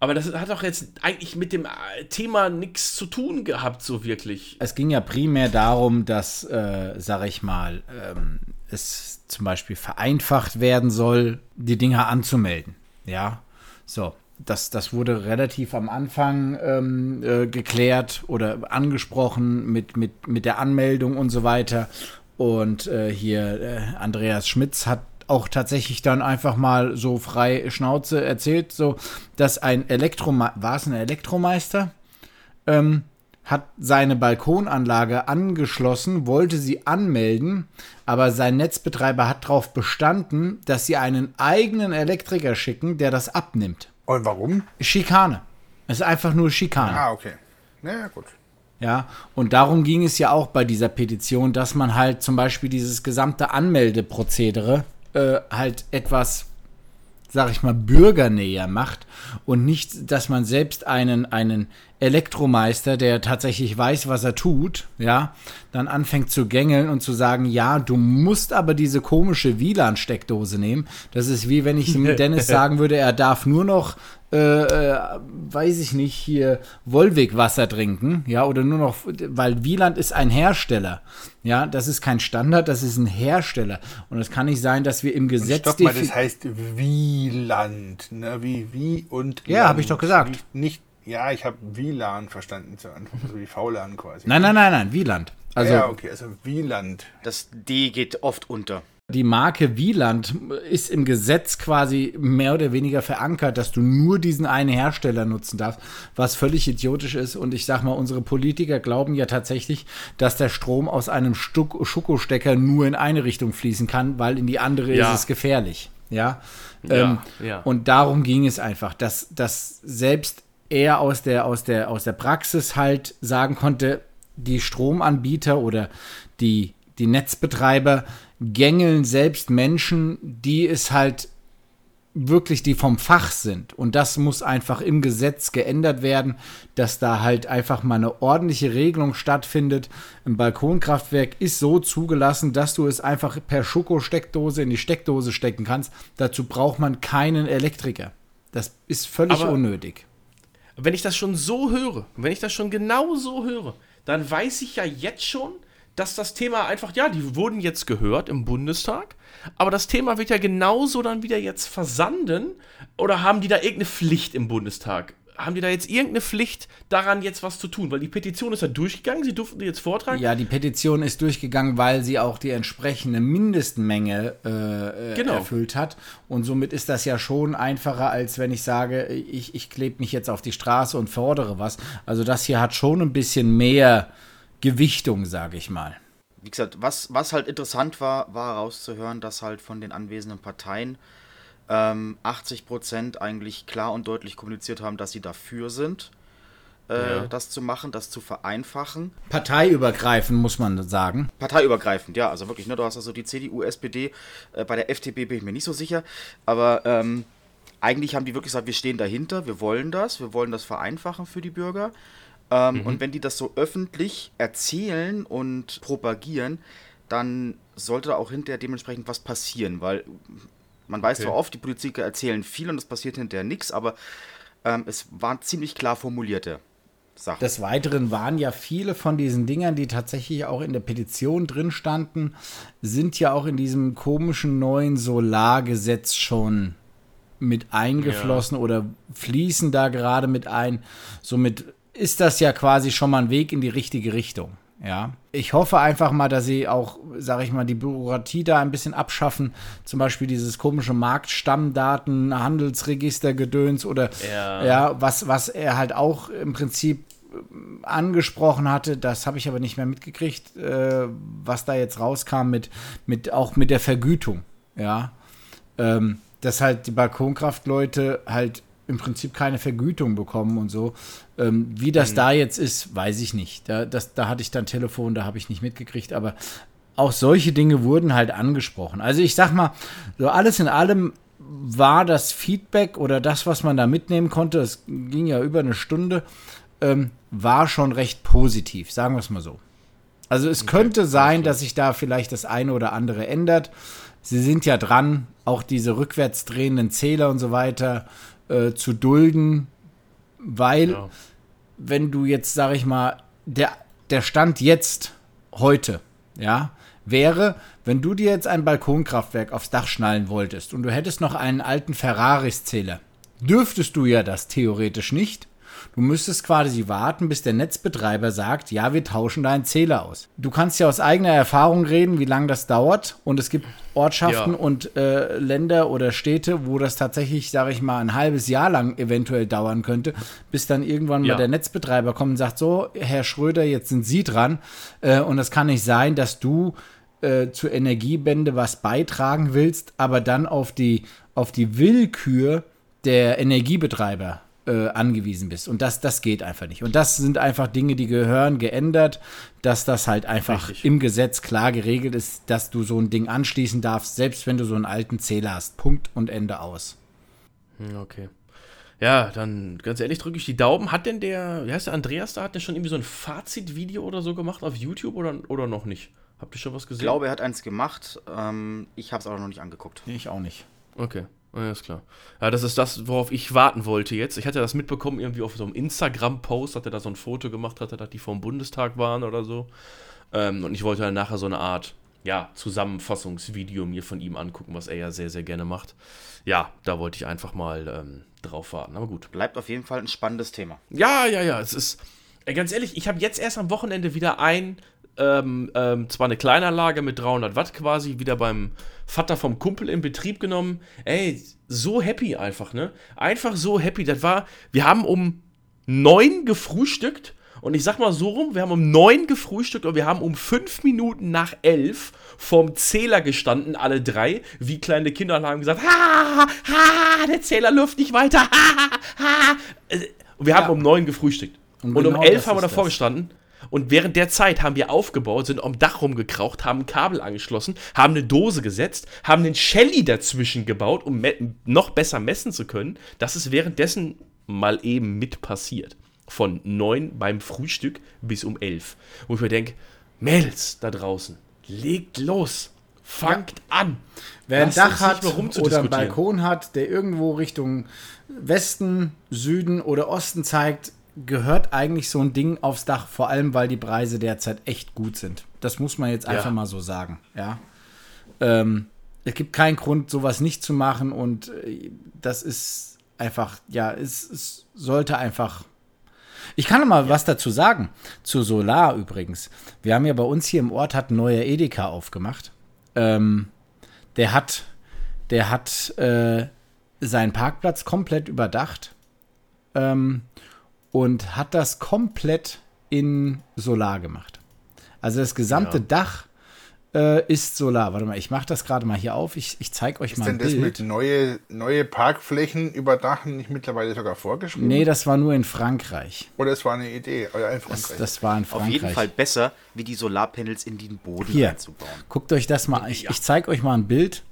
Aber das hat doch jetzt eigentlich mit dem äh, Thema nichts zu tun gehabt, so wirklich. Es ging ja primär darum, dass, äh, sag ich mal, ähm, es zum Beispiel vereinfacht werden soll, die Dinger anzumelden. Ja, so. Das, das wurde relativ am Anfang ähm, äh, geklärt oder angesprochen mit, mit, mit der Anmeldung und so weiter. Und äh, hier äh, Andreas Schmitz hat auch tatsächlich dann einfach mal so frei Schnauze erzählt, so dass ein Elektromeister, war es ein Elektromeister? ähm, hat seine Balkonanlage angeschlossen, wollte sie anmelden, aber sein Netzbetreiber hat darauf bestanden, dass sie einen eigenen Elektriker schicken, der das abnimmt. Und warum? Schikane. Es ist einfach nur Schikane. Ah, okay. Na ja, gut. Ja, und darum ging es ja auch bei dieser Petition, dass man halt zum Beispiel dieses gesamte Anmeldeprozedere äh, halt etwas, sag ich mal, bürgernäher macht und nicht, dass man selbst einen, einen Elektromeister, der tatsächlich weiß, was er tut, ja, dann anfängt zu gängeln und zu sagen, ja, du musst aber diese komische WLAN-Steckdose nehmen. Das ist wie wenn ich dem Dennis sagen würde, er darf nur noch äh, äh, weiß ich nicht, hier Wolwig-Wasser trinken, ja, oder nur noch, weil Wieland ist ein Hersteller, ja, das ist kein Standard, das ist ein Hersteller. Und es kann nicht sein, dass wir im Gesetz Stopp mal, das heißt Wieland, ne? Wie, wie und Ja, Land. hab ich doch gesagt. Nicht, nicht ja, ich habe WLAN verstanden zu Anfang, so wie VLAN quasi. Nein, nein, nein, nein, Wieland. Also ja, okay, also Wieland. Das D geht oft unter. die Marke Wieland ist im Gesetz quasi mehr oder weniger verankert, dass du nur diesen einen Hersteller nutzen darfst, was völlig idiotisch ist. Und ich sag mal, unsere Politiker glauben ja tatsächlich, dass der Strom aus einem Stuck Schokostecker nur in eine Richtung fließen kann, weil in die andere Ja. ist es gefährlich. Ja. Ja, ähm, ja. Und darum ging es einfach, dass, dass selbst er aus der, aus, der, aus der Praxis halt sagen konnte, die Stromanbieter oder die, die Netzbetreiber gängeln selbst Menschen, die es halt wirklich die vom Fach sind. Und das muss einfach im Gesetz geändert werden, dass da halt einfach mal eine ordentliche Regelung stattfindet. Ein Balkonkraftwerk ist so zugelassen, dass du es einfach per Schokosteckdose in die Steckdose stecken kannst. Dazu braucht man keinen Elektriker. Das ist völlig Aber- unnötig. Wenn ich das schon so höre, wenn ich das schon genau so höre, dann weiß ich ja jetzt schon, dass das Thema einfach, ja, die wurden jetzt gehört im Bundestag, aber das Thema wird ja genauso dann wieder jetzt versanden oder haben die da irgendeine Pflicht im Bundestag? Haben die da jetzt irgendeine Pflicht daran, jetzt was zu tun? Weil die Petition ist ja durchgegangen, sie durften die jetzt vortragen. Ja, die Petition ist durchgegangen, weil sie auch die entsprechende Mindestmenge äh, äh, Genau. erfüllt hat. Und somit ist das ja schon einfacher, als wenn ich sage, ich, ich klebe mich jetzt auf die Straße und fordere was. Also das hier hat schon ein bisschen mehr Gewichtung, sage ich mal. Wie gesagt, was, was halt interessant war, war herauszuhören, dass halt von den anwesenden Parteien ähm, 80% eigentlich klar und deutlich kommuniziert haben, dass sie dafür sind, äh, Ja. das zu machen, das zu vereinfachen. Parteiübergreifend muss man sagen. Parteiübergreifend, ja, also wirklich, ne, du hast also die CDU, SPD, äh, bei der FDP bin ich mir nicht so sicher, aber ähm, eigentlich haben die wirklich gesagt, wir stehen dahinter, wir wollen das, wir wollen das vereinfachen für die Bürger. Ähm, mhm. Und wenn die das so öffentlich erzählen und propagieren, dann sollte da auch hinterher dementsprechend was passieren, weil man weiß okay. zwar oft, die Politiker erzählen viel und es passiert hinterher nichts, aber ähm, es waren ziemlich klar formulierte Sachen. Des Weiteren waren ja viele von diesen Dingern, die tatsächlich auch in der Petition drin standen, sind ja auch in diesem komischen neuen Solargesetz schon mit eingeflossen ja. oder fließen da gerade mit ein. Somit ist das ja quasi schon mal ein Weg in die richtige Richtung. Ja, ich hoffe einfach mal, dass sie auch, sage ich mal, die Bürokratie da ein bisschen abschaffen. Zum Beispiel dieses komische Marktstammdaten, Handelsregistergedöns oder ja. ja, was, was er halt auch im Prinzip äh, angesprochen hatte, das habe ich aber nicht mehr mitgekriegt, äh, was da jetzt rauskam mit, mit auch mit der Vergütung. Ja, ähm, dass halt die Balkonkraftleute halt im Prinzip keine Vergütung bekommen und so. Ähm, wie das mhm. da jetzt ist, weiß ich nicht. Da, das, da hatte ich dann Telefon, da habe ich nicht mitgekriegt, aber auch solche Dinge wurden halt angesprochen. Also ich sag mal, so alles in allem war das Feedback oder das, was man da mitnehmen konnte, es ging ja über eine Stunde, ähm, war schon recht positiv, sagen wir es mal so. Also es okay. könnte sein, dass sich da vielleicht das eine oder andere ändert. Sie sind ja dran, auch diese rückwärts drehenden Zähler und so weiter äh, zu dulden, weil ja. Wenn du jetzt, sag ich mal, der, der Stand jetzt, heute, ja, wäre, wenn du dir jetzt ein Balkonkraftwerk aufs Dach schnallen wolltest und du hättest noch einen alten Ferraris-Zähler, dürftest du ja das theoretisch nicht, Du müsstest quasi warten, bis der Netzbetreiber sagt, ja, wir tauschen deinen Zähler aus. Du kannst ja aus eigener Erfahrung reden, wie lange das dauert. Und es gibt Ortschaften ja. und äh, Länder oder Städte, wo das tatsächlich, sage ich mal, ein halbes Jahr lang eventuell dauern könnte, bis dann irgendwann ja. mal der Netzbetreiber kommt und sagt, so, Herr Schröder, jetzt sind Sie dran. Äh, und es kann nicht sein, dass du äh, zur Energiebände was beitragen willst, aber dann auf die, auf die Willkür der Energiebetreiber äh, angewiesen bist. Und das, das geht einfach nicht. Und das sind einfach Dinge, die gehören geändert, dass das halt einfach Richtig. im Gesetz klar geregelt ist, dass du so ein Ding anschließen darfst, selbst wenn du so einen alten Zähler hast. Punkt und Ende aus. Hm, okay. Ja, dann ganz ehrlich drücke ich die Daumen. Hat denn der, wie heißt der Andreas da, hat der schon irgendwie so ein Fazitvideo oder so gemacht auf YouTube oder, oder noch nicht? Habt ihr schon was gesehen? Ich glaube, er hat eins gemacht. Ähm, ich habe es aber noch nicht angeguckt. Ich auch nicht. Okay. Ja, ist klar. Ja, das ist das, worauf ich warten wollte jetzt. Ich hatte das mitbekommen, irgendwie auf so einem Instagram-Post, hat er da so ein Foto gemacht, hat er, dass die vom Bundestag waren oder so. Ähm, und ich wollte dann nachher so eine Art, ja, Zusammenfassungsvideo mir von ihm angucken, was er ja sehr, sehr gerne macht. Ja, da wollte ich einfach mal ähm, drauf warten. Aber gut. Bleibt auf jeden Fall ein spannendes Thema. Ja, ja, ja. Es ist, ganz ehrlich, ich habe jetzt erst am Wochenende wieder ein ähm, ähm, zwar eine Kleinanlage mit 300 Watt quasi, wieder beim Vater vom Kumpel in Betrieb genommen. Ey, so happy einfach, ne? Einfach so happy. Das war, wir haben um neun gefrühstückt und ich sag mal so rum, wir haben um neun gefrühstückt und wir haben um fünf Minuten nach elf vorm Zähler gestanden, alle drei, wie kleine Kinder und haben gesagt, ha, ha, der Zähler läuft nicht weiter, ha, ha. Und wir haben ja. um neun gefrühstückt. Und, und genau um elf haben wir davor das. gestanden und während der Zeit haben wir aufgebaut, sind am Dach rumgekraucht, haben ein Kabel angeschlossen, haben eine Dose gesetzt, haben einen Shelly dazwischen gebaut, um noch besser messen zu können. Das ist währenddessen mal eben mit passiert. Von 9 beim Frühstück bis um 11. Wo ich mir denke, Mädels da draußen, legt los. Fangt ja. an. Wer ein Dach hat oder einen Balkon hat, der irgendwo Richtung Westen, Süden oder Osten zeigt, gehört eigentlich so ein Ding aufs Dach, vor allem weil die Preise derzeit echt gut sind. Das muss man jetzt einfach ja. mal so sagen. Ja. Ähm, es gibt keinen Grund, sowas nicht zu machen und äh, das ist einfach, ja, es, es sollte einfach. Ich kann noch mal ja. was dazu sagen. Zu Solar übrigens. Wir haben ja bei uns hier im Ort hat ein neuer Edeka aufgemacht. Ähm, der hat, der hat äh, seinen Parkplatz komplett überdacht. Ähm, und hat das komplett in Solar gemacht. Also das gesamte ja. Dach äh, ist Solar. Warte mal, ich mache das gerade mal hier auf. Ich, ich zeige euch ist mal ein Bild. Ist denn das mit neue, neue Parkflächen überdachen nicht mittlerweile sogar vorgeschrieben? Nee, das war nur in Frankreich. Oder es war eine Idee oder in Frankreich. Das, das, war in Frankreich. Auf jeden Fall besser, wie die Solarpanels in den Boden hier, einzubauen. Guckt euch das mal an. Ich, ich zeige euch mal ein Bild.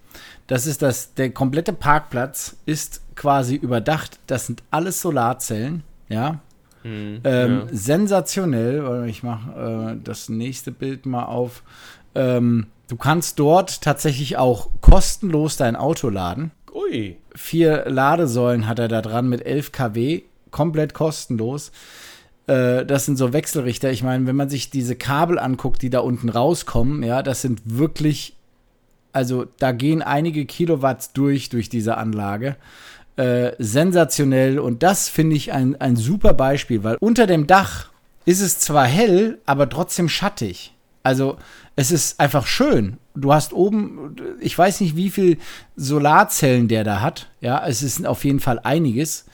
Das ist das, der komplette Parkplatz ist quasi überdacht. Das sind alles Solarzellen, ja. Ähm, ja. Sensationell. Ich mache äh, das nächste Bild mal auf. Ähm, du kannst dort tatsächlich auch kostenlos dein Auto laden. Ui. Vier Ladesäulen hat er da dran mit 11 kW, komplett kostenlos. Äh, das sind so Wechselrichter. Ich meine, wenn man sich diese Kabel anguckt, die da unten rauskommen, ja, das sind wirklich, also da gehen einige Kilowatt durch, durch diese Anlage. Äh, sensationell und das finde ich ein, ein super Beispiel, weil unter dem Dach ist es zwar hell, aber trotzdem schattig. Also es ist einfach schön. Du hast oben, ich weiß nicht, wie viel Solarzellen der da hat. Ja, es ist auf jeden Fall einiges.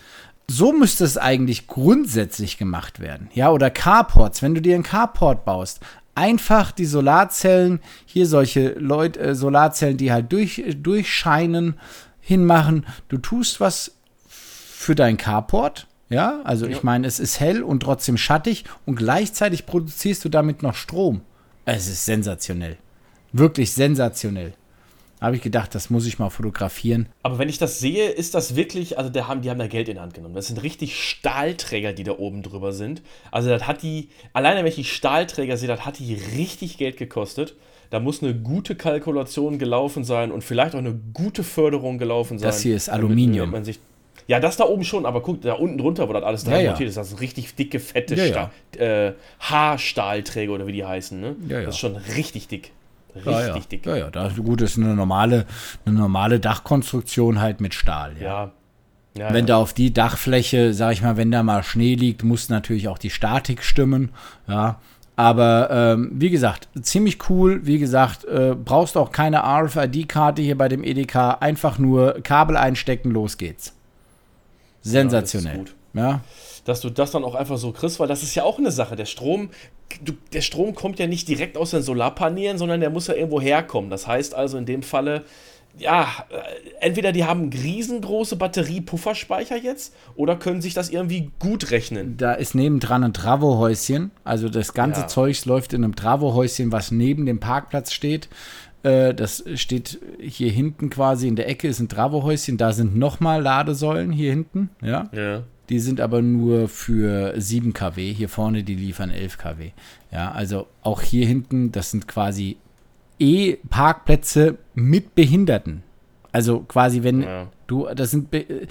So müsste es eigentlich grundsätzlich gemacht werden. Ja, oder Carports. Wenn du dir einen Carport baust, einfach die Solarzellen, hier solche Leute, äh, Solarzellen, die halt durch, durchscheinen, hinmachen. Du tust was für dein Carport. Ja, also ja. ich meine, es ist hell und trotzdem schattig und gleichzeitig produzierst du damit noch Strom. Es ist sensationell. Wirklich sensationell. Habe ich gedacht, das muss ich mal fotografieren. Aber wenn ich das sehe, ist das wirklich, also der haben, die haben da Geld in Hand genommen. Das sind richtig Stahlträger, die da oben drüber sind. Also das hat die, alleine wenn ich die Stahlträger sehe, das hat die richtig Geld gekostet. Da muss eine gute Kalkulation gelaufen sein und vielleicht auch eine gute Förderung gelaufen sein. Das hier ist Aluminium. Ja, das da oben schon, aber guck, da unten drunter, wo das alles dran ja, montiert ist, das sind richtig dicke, fette ja, ja. Äh, Haarstahlträger oder wie die heißen. Ne? Das ist schon richtig dick. Richtig ja, ja. dick. Ja, ja, das, gut, das ist eine normale, eine normale Dachkonstruktion halt mit Stahl. Ja. ja. ja wenn da auf die Dachfläche, sag ich mal, wenn da mal Schnee liegt, muss natürlich auch die Statik stimmen. Ja. Aber ähm, wie gesagt, ziemlich cool. Wie gesagt, äh, brauchst auch keine RFID-Karte hier bei dem EDK. Einfach nur Kabel einstecken, los geht's. Sensationell. Ja, ja. Dass du das dann auch einfach so kriegst, weil das ist ja auch eine Sache. Der Strom, du, der Strom kommt ja nicht direkt aus den Solarpanelen, sondern der muss ja irgendwo herkommen. Das heißt also in dem Falle, ja, äh, entweder die haben riesengroße Batteriepufferspeicher jetzt oder können sich das irgendwie gut rechnen. Da ist nebendran ein Travohäuschen. Also das ganze ja. Zeugs läuft in einem Travohäuschen, was neben dem Parkplatz steht. Äh, das steht hier hinten quasi in der Ecke, ist ein Travohäuschen. Da sind nochmal Ladesäulen hier hinten. Ja. ja. Die sind aber nur für 7 kW. Hier vorne, die liefern 11 kW. Ja, also auch hier hinten, das sind quasi E-Parkplätze mit Behinderten. Also quasi, wenn ja. du, das sind Be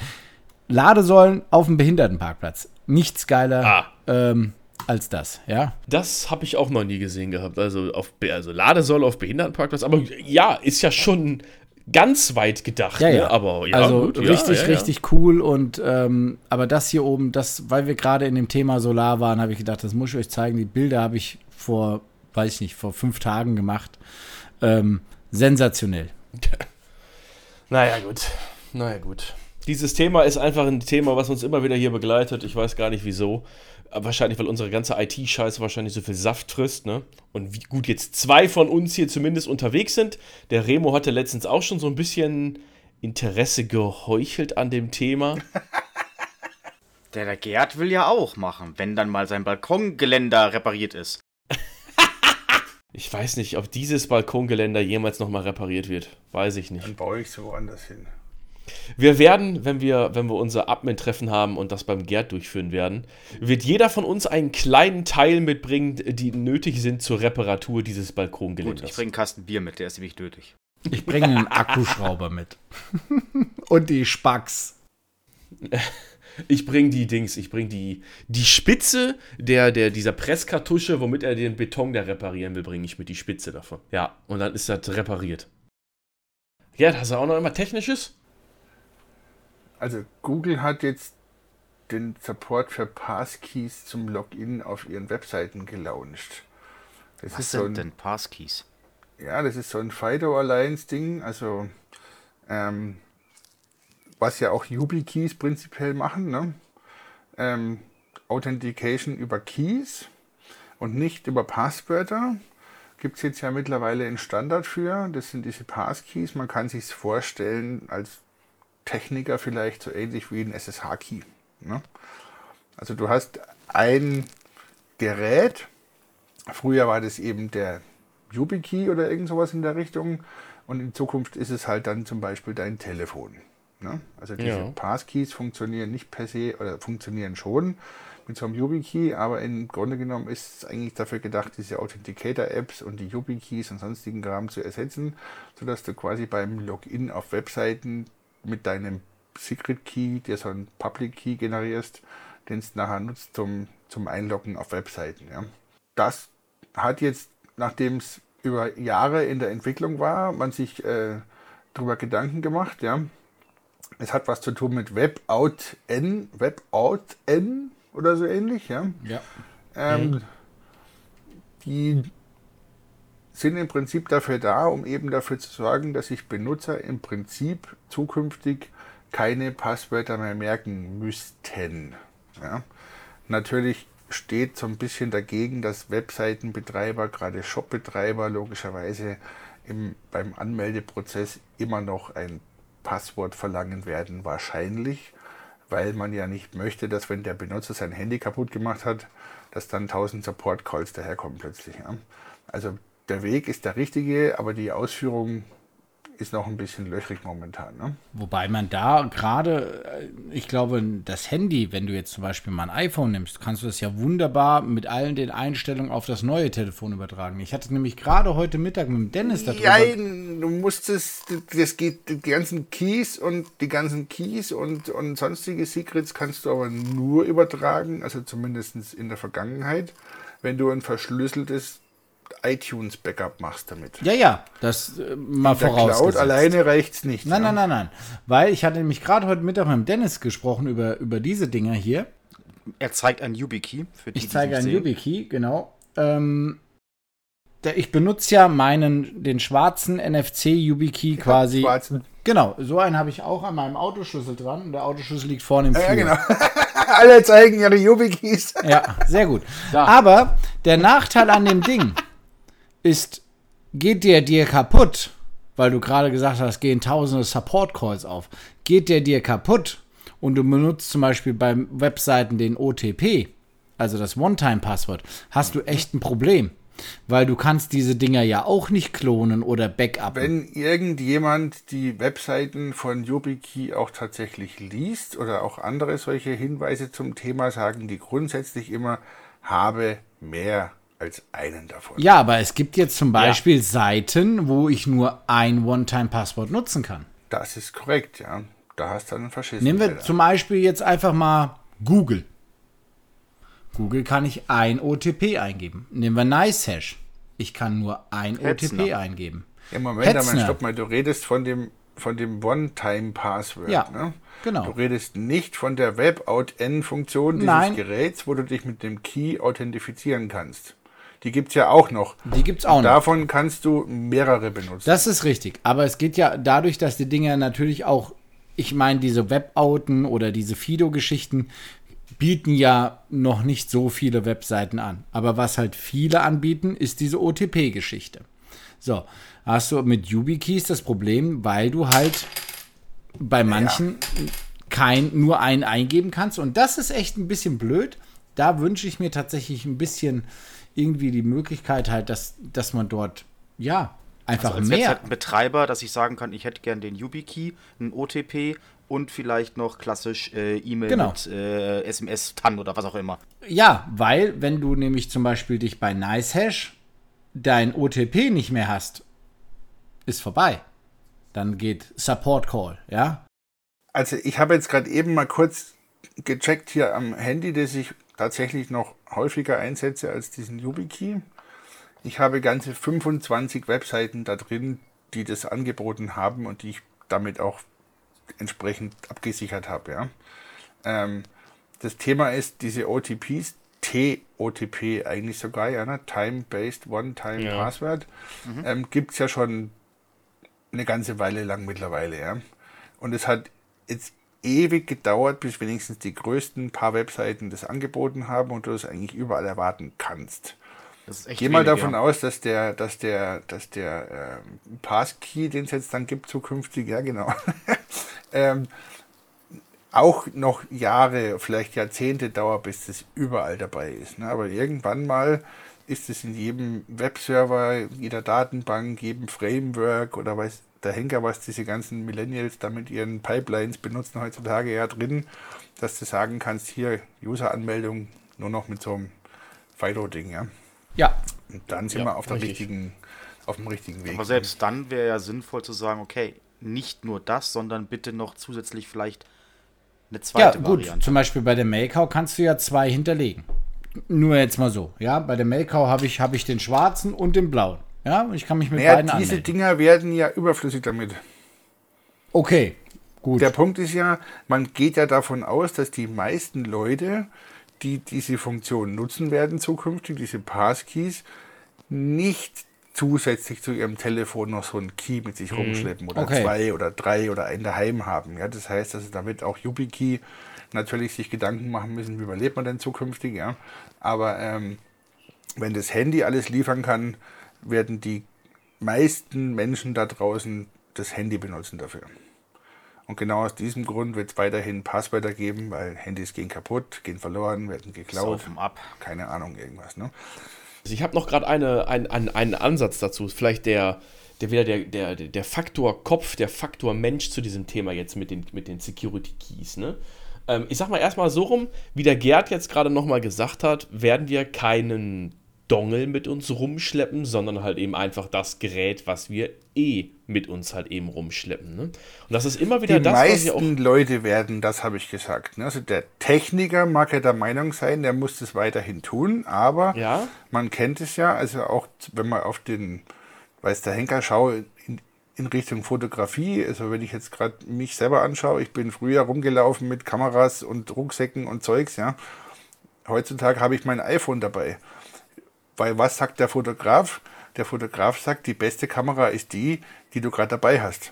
Ladesäulen auf dem Behindertenparkplatz. Nichts geiler. Ah. Ähm, als das, ja? Das habe ich auch noch nie gesehen gehabt. Also, auf, also Ladesäule auf Behindertenparkplatz. Aber ja, ist ja schon ganz weit gedacht. Ja, ja. Ne? Aber ja, also gut, richtig, ja, richtig cool. Und ähm, aber das hier oben, das, weil wir gerade in dem Thema Solar waren, habe ich gedacht, das muss ich euch zeigen. Die Bilder habe ich vor, weiß ich nicht, vor fünf Tagen gemacht. Ähm, sensationell. naja, gut. Naja, gut. Dieses Thema ist einfach ein Thema, was uns immer wieder hier begleitet. Ich weiß gar nicht wieso. Wahrscheinlich, weil unsere ganze IT-Scheiße wahrscheinlich so viel Saft frisst, ne? Und wie gut jetzt zwei von uns hier zumindest unterwegs sind. Der Remo hatte letztens auch schon so ein bisschen Interesse geheuchelt an dem Thema. Der, der Gerd will ja auch machen, wenn dann mal sein Balkongeländer repariert ist. ich weiß nicht, ob dieses Balkongeländer jemals nochmal repariert wird. Weiß ich nicht. Dann baue ich so woanders hin. Wir werden, wenn wir, wenn wir unser Admin-Treffen haben und das beim Gerd durchführen werden, wird jeder von uns einen kleinen Teil mitbringen, die nötig sind zur Reparatur dieses Balkongeländers. Gut, ich bringe einen Kasten Bier mit, der ist nämlich nötig. Ich bringe einen Akkuschrauber mit. und die Spacks. Ich bringe die Dings, ich bringe die, die Spitze der, der, dieser Presskartusche, womit er den Beton da reparieren will, bringe ich mit die Spitze davon. Ja, und dann ist das repariert. Gerd, hast du auch noch immer Technisches? Also Google hat jetzt den Support für Passkeys zum Login auf ihren Webseiten gelauncht. Das Was sind so ein, denn Passkeys? Ja, das ist so ein FIDO Alliance Ding, also ähm, was ja auch YubiKeys prinzipiell machen, ne? Ähm, Authentication über Keys und nicht über Passwörter. Gibt es jetzt ja mittlerweile einen Standard für. Das sind diese Passkeys. Man kann sich vorstellen als Techniker vielleicht so ähnlich wie ein SSH-Key. Ne? Also du hast ein Gerät, früher war das eben der YubiKey oder irgend sowas in der Richtung und in Zukunft ist es halt dann zum Beispiel dein Telefon. Ne? Also diese ja. Passkeys funktionieren nicht per se oder funktionieren schon mit so einem YubiKey, aber im Grunde genommen ist es eigentlich dafür gedacht, diese Authenticator-Apps und die YubiKeys und sonstigen Kram zu ersetzen, sodass du quasi beim Login auf Webseiten mit deinem Secret Key, dir so einen Public Key generierst, den es nachher nutzt zum, zum Einloggen auf Webseiten. Ja. Das hat jetzt, nachdem es über Jahre in der Entwicklung war, man sich äh, darüber Gedanken gemacht, ja. Es hat was zu tun mit WebOutN, WebOutN oder so ähnlich, ja. Ja. Ähm, Mhm. Die sind im Prinzip dafür da, um eben dafür zu sorgen, dass sich Benutzer im Prinzip zukünftig keine Passwörter mehr merken müssten. Ja. Natürlich steht so ein bisschen dagegen, dass Webseitenbetreiber, gerade Shopbetreiber, logischerweise im, beim Anmeldeprozess immer noch ein Passwort verlangen werden, wahrscheinlich, weil man ja nicht möchte, dass wenn der Benutzer sein Handy kaputt gemacht hat, dass dann 1000 Support-Calls daherkommen plötzlich. Ja. Also der Weg ist der richtige, aber die Ausführung ist noch ein bisschen löchrig momentan. Ne? Wobei man da gerade, äh, ich glaube, das Handy, wenn du jetzt zum Beispiel mal ein iPhone nimmst, kannst du das ja wunderbar mit allen den Einstellungen auf das neue Telefon übertragen. Ich hatte nämlich gerade heute Mittag mit dem Dennis darüber. Ja, du musst es, das geht, die ganzen Keys und die ganzen Keys und, und sonstige Secrets kannst du aber nur übertragen, also zumindest in der Vergangenheit, wenn du ein verschlüsseltes iTunes-Backup machst damit. Ja, ja, das äh, mal der Cloud vorausgesetzt. alleine reicht's nicht. Nein, ja. nein, nein, nein. Weil ich hatte nämlich gerade heute Mittag mit dem Dennis gesprochen über, über diese Dinger hier. Er zeigt ein YubiKey für die, Ich zeige einen. YubiKey, genau. Ähm, der, ich benutze ja meinen, den schwarzen NFC YubiKey quasi. Schwarzen. Genau, so einen habe ich auch an meinem Autoschlüssel dran. Und der Autoschlüssel liegt vorne im Flur. Ja, genau. Alle zeigen ihre YubiKeys. Ja, sehr gut. Da. Aber der Nachteil an dem Ding ist, geht der dir kaputt, weil du gerade gesagt hast, gehen tausende Support-Calls auf, geht der dir kaputt und du benutzt zum Beispiel beim Webseiten den OTP, also das One-Time-Passwort, hast du echt ein Problem. Weil du kannst diese Dinger ja auch nicht klonen oder backuppen. Wenn irgendjemand die Webseiten von YubiKey auch tatsächlich liest oder auch andere solche Hinweise zum Thema, sagen die grundsätzlich immer, habe mehr als einen davon. Ja, aber es gibt jetzt zum Beispiel Seiten, wo ich nur ein One-Time-Passwort nutzen kann. Das ist korrekt, ja. Da hast du einen Faschisten. Nehmen wir leider. zum Beispiel jetzt einfach mal Google. Google kann ich ein OTP eingeben. Nehmen wir NiceHash. Ich kann nur ein Hetzner. OTP eingeben. Im Moment, aber Hetzner. stopp mal, du redest von dem, von dem One-Time-Password. Ja, ne? genau. Du redest nicht von der Web-Out-N-Funktion dieses Nein. Geräts, wo du dich mit dem Key authentifizieren kannst. Die gibt es ja auch noch. Die gibt es auch noch. Davon kannst du mehrere benutzen. Das ist richtig. Aber es geht ja dadurch, dass die Dinger natürlich auch, ich meine, diese Webauten oder diese Fido-Geschichten bieten ja noch nicht so viele Webseiten an. Aber was halt viele anbieten, ist diese OTP-Geschichte. So, hast du mit YubiKeys das Problem, weil du halt bei manchen kein, nur einen eingeben kannst. Und das ist echt ein bisschen blöd. Da wünsche ich mir tatsächlich ein bisschen irgendwie die Möglichkeit halt, dass, dass man dort, ja, einfach Also als mehr. Webseitenbetreiber, dass ich sagen kann, ich hätte gern den YubiKey, ein OTP und vielleicht noch klassisch äh, E-Mail Genau. mit äh, SMS, TAN oder was auch immer. Ja, weil wenn du nämlich zum Beispiel dich bei NiceHash dein OTP nicht mehr hast, ist vorbei. Dann geht Support Call, ja? Also ich habe jetzt gerade eben mal kurz gecheckt hier am Handy, das ich tatsächlich noch häufiger einsetze als diesen YubiKey. Ich habe ganze 25 Webseiten da drin, die das angeboten haben und die ich damit auch entsprechend abgesichert habe. Ja. Ähm, das Thema ist diese OTPs, TOTP eigentlich sogar, ja, ne? Time-Based One-Time Ja. Password, ähm, gibt es ja schon eine ganze Weile lang mittlerweile, ja. Und es hat jetzt ewig gedauert, bis wenigstens die größten paar Webseiten das angeboten haben und du es eigentlich überall erwarten kannst. Geh mal wenig, davon ja. aus, dass der, dass der, dass der ähm, Passkey, den es jetzt dann gibt, zukünftig, ja genau, ähm, auch noch Jahre, vielleicht Jahrzehnte dauert, bis das überall dabei ist. Ne? Aber irgendwann mal ist es in jedem Webserver, jeder Datenbank, jedem Framework oder weiß der Henker, was diese ganzen Millennials da mit ihren Pipelines benutzen heutzutage ja drin, dass du sagen kannst, hier User-Anmeldung nur noch mit so einem Fido-Ding, ja. Ja, Und dann sind Ja, wir auf, der richtig. richtigen, auf dem richtigen Weg. Aber selbst dann wäre ja sinnvoll zu sagen, okay, nicht nur das, sondern bitte noch zusätzlich vielleicht eine ja zweite gut. Variante. Zum Beispiel bei der Makeout kannst du ja zwei hinterlegen. Nur jetzt mal so. Ja, bei der Makeout habe ich, hab ich den schwarzen und den blauen. Ja, und ich kann mich mit Naja, beiden diese anmelden. Dinger werden ja überflüssig damit. Okay, gut. Der Punkt ist ja, man geht ja davon aus, dass die meisten Leute, die diese Funktion nutzen werden zukünftig, diese Passkeys, nicht zusätzlich zu ihrem Telefon noch so einen Key mit sich rumschleppen oder Okay. zwei oder drei oder einen daheim haben. Ja, das heißt, dass sie damit auch YubiKey natürlich sich Gedanken machen müssen, wie überlebt man denn zukünftig. Ja, aber ähm, wenn das Handy alles liefern kann, werden die meisten Menschen da draußen das Handy benutzen dafür. Und genau aus diesem Grund wird es weiterhin Passwörter geben, weil Handys gehen kaputt, gehen verloren, werden geklaut. Saufen ab. Keine Ahnung, irgendwas. Ne? Also ich habe noch gerade eine, ein, ein, einen Ansatz dazu. Vielleicht der, der wieder der, der, der Faktor Kopf, der Faktor Mensch zu diesem Thema jetzt mit den, mit den Security Keys. Ne? Ähm, ich sag mal erstmal so rum, wie der Gerd jetzt gerade nochmal gesagt hat, werden wir keinen Dongle mit uns rumschleppen, sondern halt eben einfach das Gerät, was wir eh mit uns halt eben rumschleppen. Ne? Und das ist immer wieder Die das, was ich auch. meisten Leute werden, das habe ich gesagt. Ne? Also der Techniker mag ja der Meinung sein, der muss das weiterhin tun, aber Ja. man kennt es ja, also auch wenn man auf den, weiß der Henker, schaue in, in Richtung Fotografie, also wenn ich jetzt gerade mich selber anschaue, ich bin früher rumgelaufen mit Kameras und Rucksäcken und Zeugs, ja. Heutzutage habe ich mein iPhone dabei. Weil was sagt der Fotograf? Der Fotograf sagt, die beste Kamera ist die, die du gerade dabei hast.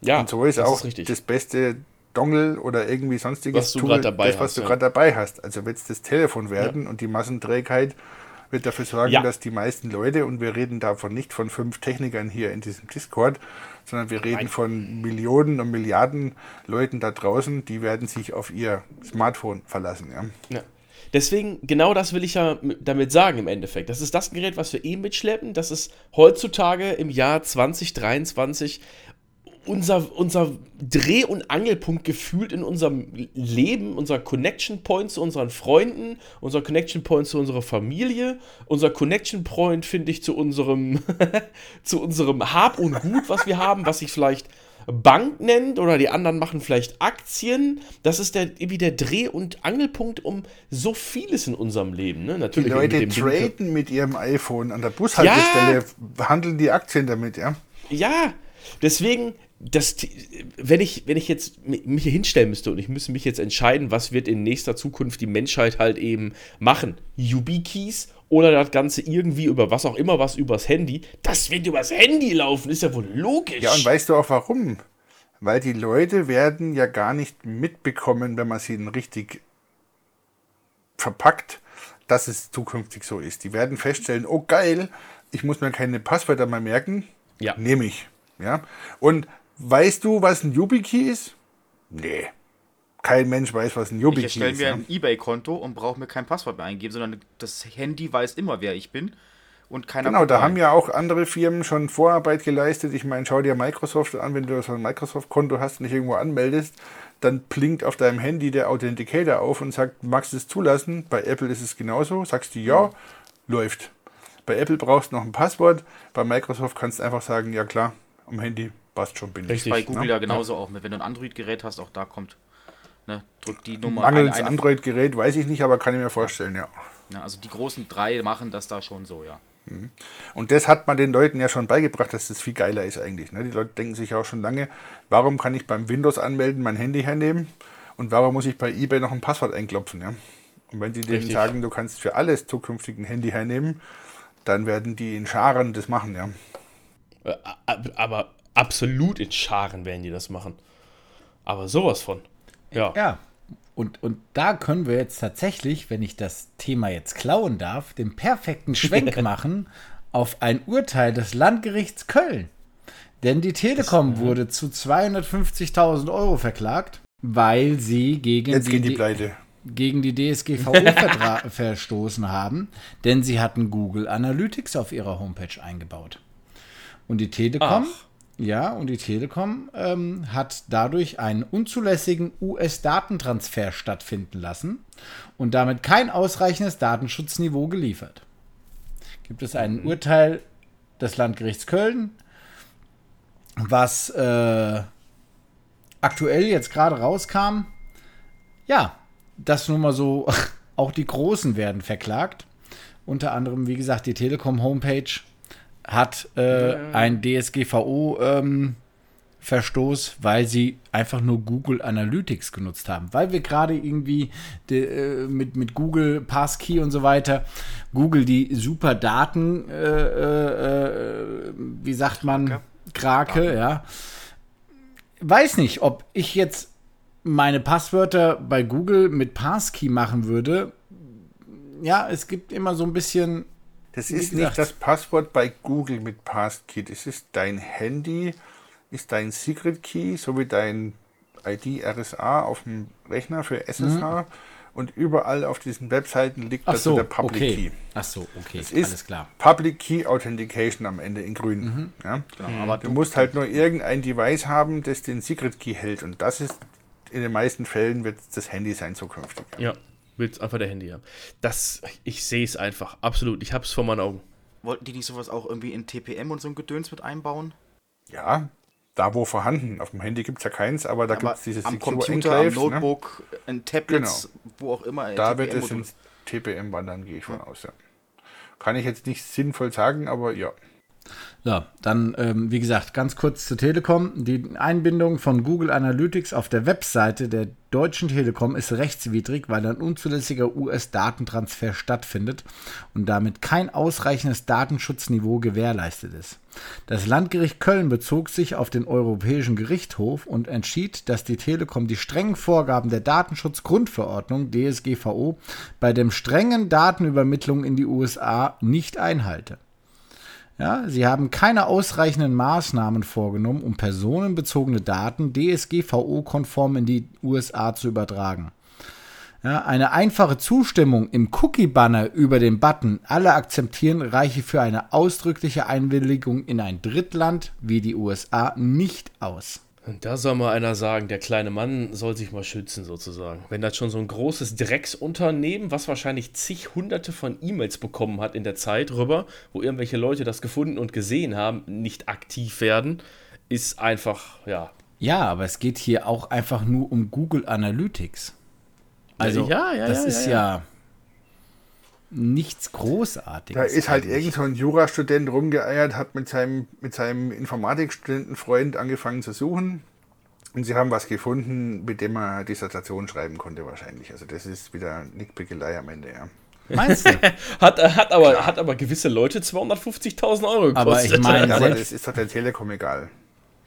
Ja, Und so ist das auch richtig. das beste Dongle oder irgendwie sonstiges Was du grad dabei das, was hast, du ja. gerade dabei hast. Also wird es das Telefon werden und die Massenträgheit wird dafür sorgen, Ja. dass die meisten Leute, und wir reden davon nicht von fünf Technikern hier in diesem Discord, sondern wir reden von Millionen und Milliarden Leuten da draußen, die werden sich auf ihr Smartphone verlassen. Ja. Ja. Deswegen, genau das will ich ja damit sagen im Endeffekt. Das ist das Gerät, was wir eh mitschleppen. Das ist heutzutage im Jahr 2023 unser, unser Dreh- und Angelpunkt gefühlt in unserem Leben, unser Connection Point zu unseren Freunden, unser Connection Point zu unserer Familie, unser Connection Point, finde ich, zu unserem, zu unserem Hab und Gut, was wir haben, was sich vielleicht Bank nennt oder die anderen machen vielleicht Aktien. Das ist der, irgendwie der Dreh- und Angelpunkt um so vieles in unserem Leben. Ne? Die Natürlich Leute mit traden mit ihrem iPhone an der Bushaltestelle, handeln die Aktien damit, ja. Ja, deswegen, das, wenn, ich, wenn ich jetzt mi- mich hier hinstellen müsste und ich müsste mich jetzt entscheiden, was wird in nächster Zukunft die Menschheit halt eben machen, YubiKeys oder das Ganze irgendwie über was auch immer, was übers Handy, das wird übers Handy laufen, ist ja wohl logisch. Ja, und weißt du auch warum? Weil die Leute werden ja gar nicht mitbekommen, wenn man sie dann richtig verpackt, dass es zukünftig so ist. Die werden feststellen, oh geil, ich muss mir keine Passwörter mehr merken. Ja. Nehme ich. Ja. Und weißt du, was ein YubiKey ist? Nee. Kein Mensch weiß, was ein Ich YubiKey erstelle ist. mir ja. ein Ebay-Konto und brauche mir kein Passwort mehr eingeben, sondern das Handy weiß immer, wer ich bin. Und keiner Genau, da rein. haben ja auch andere Firmen schon Vorarbeit geleistet. Ich meine, schau dir Microsoft an, wenn du so ein Microsoft-Konto hast und dich irgendwo anmeldest, dann blinkt auf deinem Handy der Authenticator auf und sagt, magst du es zulassen? Bei Apple ist es genauso. Sagst du ja, läuft. Bei Apple brauchst du noch ein Passwort. Bei Microsoft kannst du einfach sagen, ja klar, am Handy passt schon, bin ich. Richtig. bei Google ne? ja genauso auch. Wenn du ein Android-Gerät hast, auch da kommt, ne, drück die Nummer Mangels eine- Android-Gerät weiß ich nicht, aber kann ich mir vorstellen, ja. Ja, also die großen drei machen das da schon so, ja. Und das hat man den Leuten ja schon beigebracht, dass das viel geiler ist eigentlich. Ne? Die Leute denken sich auch schon lange, warum kann ich beim Windows anmelden mein Handy hernehmen und warum muss ich bei eBay noch ein Passwort einklopfen? Ja? Und wenn die denen Richtig. sagen, du kannst für alles zukünftig ein Handy hernehmen, dann werden die in Scharen das machen. Ja? Äh, ab- Aber absolut in Scharen werden die das machen. Aber sowas von. Ja. Ja, und, und da können wir jetzt tatsächlich, wenn ich das Thema jetzt klauen darf, den perfekten Schwenk machen auf ein Urteil des Landgerichts Köln. Denn die Telekom wurde zu 250.000 Euro verklagt, weil sie gegen Jetzt die, die gegen die DSGVO verstoßen haben, denn sie hatten Google Analytics auf ihrer Homepage eingebaut. Und die Telekom Ja, und die Telekom ähm, hat dadurch einen unzulässigen US-Datentransfer stattfinden lassen und damit kein ausreichendes Datenschutzniveau geliefert. Gibt es ein Urteil des Landgerichts Köln, was äh, aktuell jetzt gerade rauskam? Ja, das nur mal so, auch die Großen werden verklagt. Unter anderem, wie gesagt, die Telekom-Homepage hat äh, ein DSGVO-Verstoß, ähm, weil sie einfach nur Google Analytics genutzt haben. Weil wir gerade irgendwie de, äh, mit, mit Google Passkey und so weiter, Google die super Daten, äh, äh, äh wie sagt man, Krake, Krake ja. Weiß nicht, ob ich jetzt meine Passwörter bei Google mit Passkey machen würde. Ja, es gibt immer so ein bisschen das ist nicht das Passwort bei Google mit Passkey. Das ist dein Handy, ist dein Secret Key, sowie dein ID RSA auf dem Rechner für SSH. Mhm. Und überall auf diesen Webseiten liegt Ach so, der Public okay. Key. Ach so, okay, das ist alles klar. Public Key Authentication am Ende in grün. Mhm. Ja? Aber du, du musst halt nur irgendein Device haben, das den Secret Key hält. Und das ist in den meisten Fällen wird das Handy sein zukünftig. Ja willst einfach der Handy haben. Das, ich sehe es einfach, absolut. Ich habe es vor meinen Augen. Wollten die nicht sowas auch irgendwie in TPM und so ein Gedöns mit einbauen? Ja, da wo vorhanden. Auf dem Handy gibt es ja keins, aber da gibt es dieses am Computer, am ne? Notebook, ne? in Tablets, genau. wo auch immer. Da wird es ins TPM wandern, gehe ich von ja. aus. Ja. Kann ich jetzt nicht sinnvoll sagen, aber ja. So, dann, ähm, wie gesagt, ganz kurz zur Telekom. Die Einbindung von Google Analytics auf der Webseite der Deutschen Telekom ist rechtswidrig, weil ein unzulässiger US-Datentransfer stattfindet und damit kein ausreichendes Datenschutzniveau gewährleistet ist. Das Landgericht Köln bezog sich auf den Europäischen Gerichtshof und entschied, dass die Telekom die strengen Vorgaben der Datenschutzgrundverordnung DSGVO bei dem strengen Datenübermittlung in die USA nicht einhalte. Ja, sie haben keine ausreichenden Maßnahmen vorgenommen, um personenbezogene Daten DSGVO-konform in die USA zu übertragen. Ja, eine einfache Zustimmung im Cookie-Banner über den Button Alle akzeptieren reiche für eine ausdrückliche Einwilligung in ein Drittland wie die USA nicht aus. Und da soll mal einer sagen, der kleine Mann soll sich mal schützen, sozusagen. Wenn das schon so ein großes Drecksunternehmen, was wahrscheinlich zig hunderte von E-Mails bekommen hat in der Zeit rüber, wo irgendwelche Leute das gefunden und gesehen haben, nicht aktiv werden, ist einfach, ja. Ja, aber es geht hier auch einfach nur um Google Analytics. Also, ja, ja, das ja, ist ja nichts Großartiges. Da ist halt irgend so ein Jurastudent rumgeeiert, hat mit seinem, mit seinem Informatikstudentenfreund angefangen zu suchen. Und sie haben was gefunden, mit dem er Dissertation schreiben konnte, wahrscheinlich. Also, das ist wieder Nickpickelei am Ende, ja. Meinst du? hat, hat, aber, hat aber gewisse Leute 250.000 Euro gekostet. Aber ich meine, aber das ist doch der Telekom egal.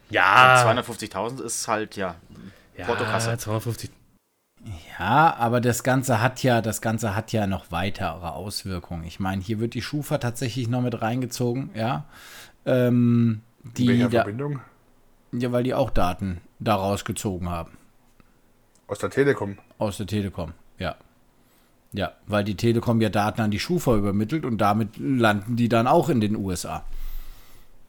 Ja. 250.000 ist halt, ja, ja Portokasse. 250. Ja, aber das Ganze hat ja, das Ganze hat ja noch weitere Auswirkungen. Ich meine, hier wird die Schufa tatsächlich noch mit reingezogen, ja. Ähm, die In welcher da, Verbindung? Ja, weil die auch Daten daraus gezogen haben. Aus der Telekom? Aus der Telekom, ja. Ja, weil die Telekom ja Daten an die Schufa übermittelt und damit landen die dann auch in den USA.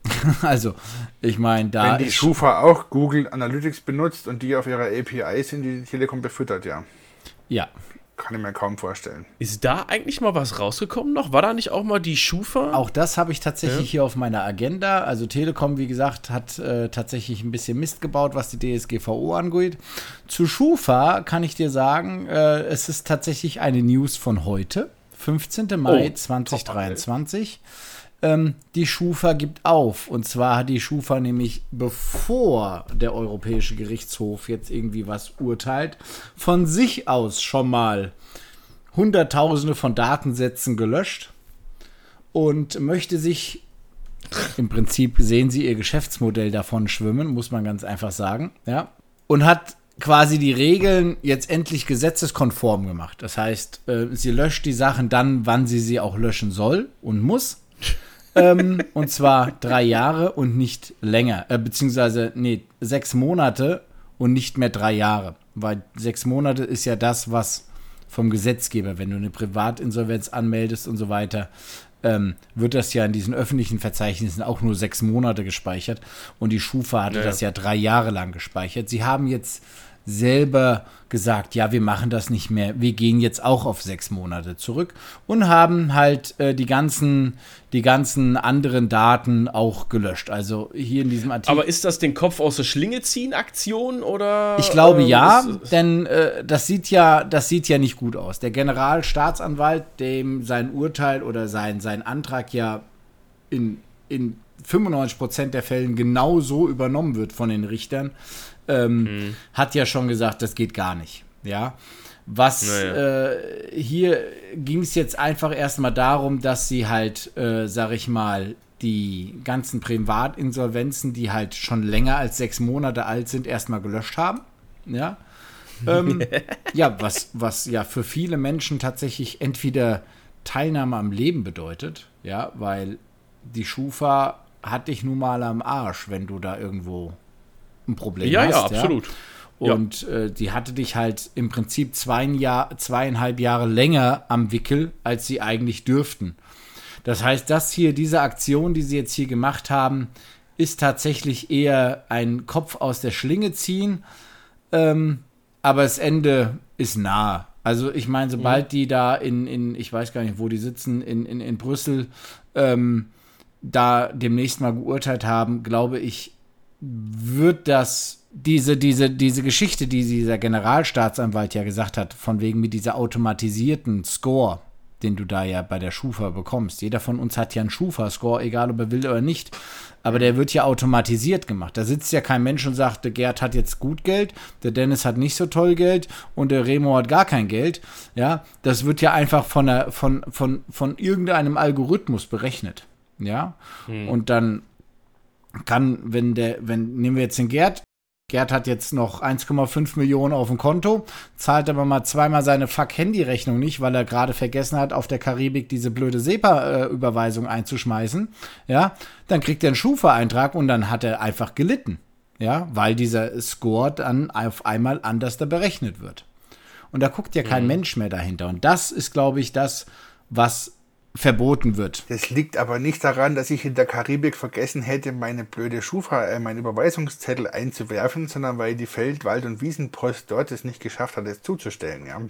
also, ich meine, da. Wenn die Schufa auch Google Analytics benutzt und die auf ihrer API sind, die Telekom befüttert, ja. Ja. Kann ich mir kaum vorstellen. Ist da eigentlich mal was rausgekommen noch? War da nicht auch mal die Schufa? Auch das habe ich tatsächlich ja. hier auf meiner Agenda. Also Telekom, wie gesagt, hat äh, tatsächlich ein bisschen Mist gebaut, was die DSGVO angeht. Zu Schufa kann ich dir sagen, äh, es ist tatsächlich eine News von heute, 15. Mai oh, 2023. Top, ähm, die Schufa gibt auf. Und zwar hat die Schufa nämlich, bevor der Europäische Gerichtshof jetzt irgendwie was urteilt, von sich aus schon mal Hunderttausende von Datensätzen gelöscht und möchte sich im Prinzip sehen Sie ihr Geschäftsmodell davon schwimmen, muss man ganz einfach sagen, ja. Und hat quasi die Regeln jetzt endlich gesetzeskonform gemacht. Das heißt, äh, sie löscht die Sachen dann, wann sie sie auch löschen soll und muss ähm, und zwar drei Jahre und nicht länger. Äh, beziehungsweise, nee, sechs Monate und nicht mehr drei Jahre. Weil sechs Monate ist ja das, was vom Gesetzgeber, wenn du eine Privatinsolvenz anmeldest und so weiter, ähm, wird das ja in diesen öffentlichen Verzeichnissen auch nur sechs Monate gespeichert. Und die Schufa hatte Ja, das ja drei Jahre lang gespeichert. Sie haben jetzt selber gesagt, ja, wir machen das nicht mehr, wir gehen jetzt auch auf sechs Monate zurück und haben halt äh, die ganzen, die ganzen anderen Daten auch gelöscht. Also hier in diesem Artikel. Aber ist das den Kopf aus der Schlinge ziehen Aktion oder? Ich glaube ähm, ja, ist- denn äh, das sieht ja, das sieht ja nicht gut aus. Der Generalstaatsanwalt, dem sein Urteil oder sein, sein Antrag ja in, in 95% der Fällen genau so übernommen wird von den Richtern, ähm, hat ja schon gesagt, das geht gar nicht. Ja. Was Naja. äh, hier ging es jetzt einfach erstmal darum, dass sie halt, äh, sag ich mal, die ganzen Privatinsolvenzen, die halt schon länger als sechs Monate alt sind, erstmal gelöscht haben. Ja. ähm, ja, was, was ja für viele Menschen tatsächlich entweder Teilnahme am Leben bedeutet, ja, weil die Schufa hat dich nun mal am Arsch, wenn du da irgendwo ein Problem Ja, hast. ja, absolut. Ja. Und äh, die hatte dich halt im Prinzip zwei Jahr, zweieinhalb Jahre länger am Wickel, als sie eigentlich dürften. Das heißt, das hier, diese Aktion, die sie jetzt hier gemacht haben, ist tatsächlich eher ein Kopf aus der Schlinge ziehen. Ähm, aber das Ende ist nahe. Also ich meine, sobald die da in, in, ich weiß gar nicht, wo die sitzen, in, in, in Brüssel, ähm, da demnächst mal geurteilt haben, glaube ich, wird das diese, diese, diese Geschichte, die dieser Generalstaatsanwalt ja gesagt hat, von wegen mit dieser automatisierten Score, den du da ja bei der Schufa bekommst. Jeder von uns hat ja einen Schufa-Score, egal ob er will oder nicht. Aber der wird ja automatisiert gemacht. Da sitzt ja kein Mensch und sagt, der Gerd hat jetzt gut Geld, der Dennis hat nicht so toll Geld und der Remo hat gar kein Geld. Ja, das wird ja einfach von, der, von, von, von irgendeinem Algorithmus berechnet. Ja, und dann kann, wenn der, wenn, nehmen wir jetzt den Gerd, Gerd hat jetzt noch 1,5 Millionen auf dem Konto, zahlt aber mal zweimal seine Fuck-Handy-Rechnung nicht, weil er gerade vergessen hat, auf der Karibik diese blöde SEPA-Überweisung einzuschmeißen, ja, dann kriegt er einen Schufa-Eintrag und dann hat er einfach gelitten, ja, weil dieser Score dann auf einmal anders da berechnet wird. Und da guckt ja kein Mensch mehr dahinter. Und das ist, glaube ich, das, was verboten wird. Das liegt aber nicht daran, dass ich in der Karibik vergessen hätte, meine blöde Schufa, äh, meinen Überweisungszettel einzuwerfen, sondern weil die Feld-, Wald- und Wiesenpost dort es nicht geschafft hat, es zuzustellen. Ja.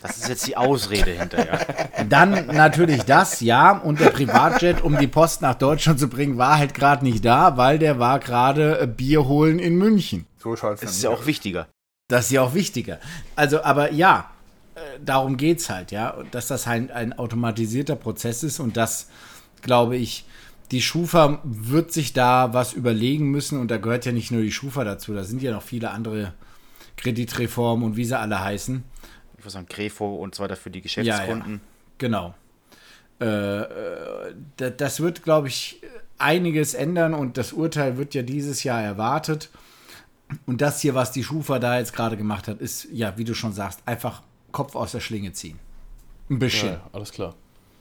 Das ist jetzt die Ausrede hinterher. Dann natürlich das, ja. Und der Privatjet, um die Post nach Deutschland zu bringen, war halt gerade nicht da, weil der war gerade äh, Bier holen in München. So schaut es Das ist ja auch wichtiger. Das ist ja auch wichtiger. Also, aber ja, darum geht's halt, ja. Dass das halt ein automatisierter Prozess ist und das, glaube ich, die Schufa wird sich da was überlegen müssen und da gehört ja nicht nur die Schufa dazu, da sind ja noch viele andere Kreditreformen und wie sie alle heißen. Ich würde sagen, Grefo und so weiter für die Geschäftskunden. Genau. Äh, äh, da- das wird, glaube ich, einiges ändern und das Urteil wird ja dieses Jahr erwartet. Und das hier, was die Schufa da jetzt gerade gemacht hat, ist, ja, wie du schon sagst, einfach Kopf aus der Schlinge ziehen. Ein bisschen. Ja, alles klar.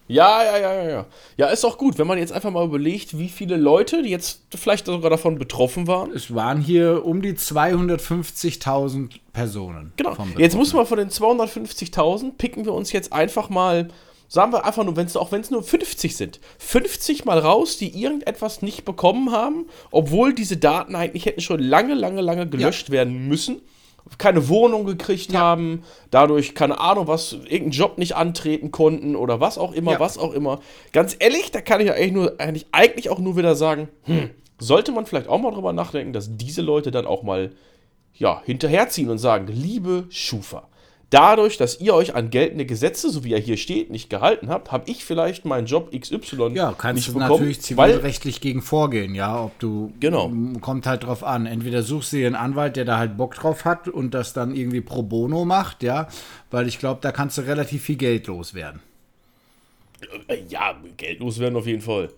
Ja, ja, ja, ja, ja. Ja, ist auch gut, wenn man jetzt einfach mal überlegt, wie viele Leute, die jetzt vielleicht sogar davon betroffen waren. Es waren hier um die 250.000 Personen. Genau. Jetzt muss man von den 250.000 picken wir uns jetzt einfach mal, sagen wir einfach nur, wenn es auch wenn es nur 50 sind, 50 mal raus, die irgendetwas nicht bekommen haben, obwohl diese Daten eigentlich hätten schon lange, lange, lange gelöscht werden müssen. Keine Wohnung gekriegt haben, dadurch, keine Ahnung, was, irgendeinen Job nicht antreten konnten oder was auch immer, Ja. was auch immer. Ganz ehrlich, da kann ich ja eigentlich, nur, eigentlich, eigentlich auch nur wieder sagen, hm, sollte man vielleicht auch mal drüber nachdenken, dass diese Leute dann auch mal ja, hinterherziehen und sagen, liebe Schufa, dadurch, dass ihr euch an geltende Gesetze, so wie er hier steht, nicht gehalten habt, habe ich vielleicht meinen Job XY Ja, kannst nicht du bekommen, natürlich zivilrechtlich gegen vorgehen, ja, ob du Genau. kommt halt drauf an. Entweder suchst du dir einen Anwalt, der da halt Bock drauf hat und das dann irgendwie pro bono macht, ja, weil ich glaube, da kannst du relativ viel Geld loswerden. äh, ja, geldlos werden auf jeden Fall.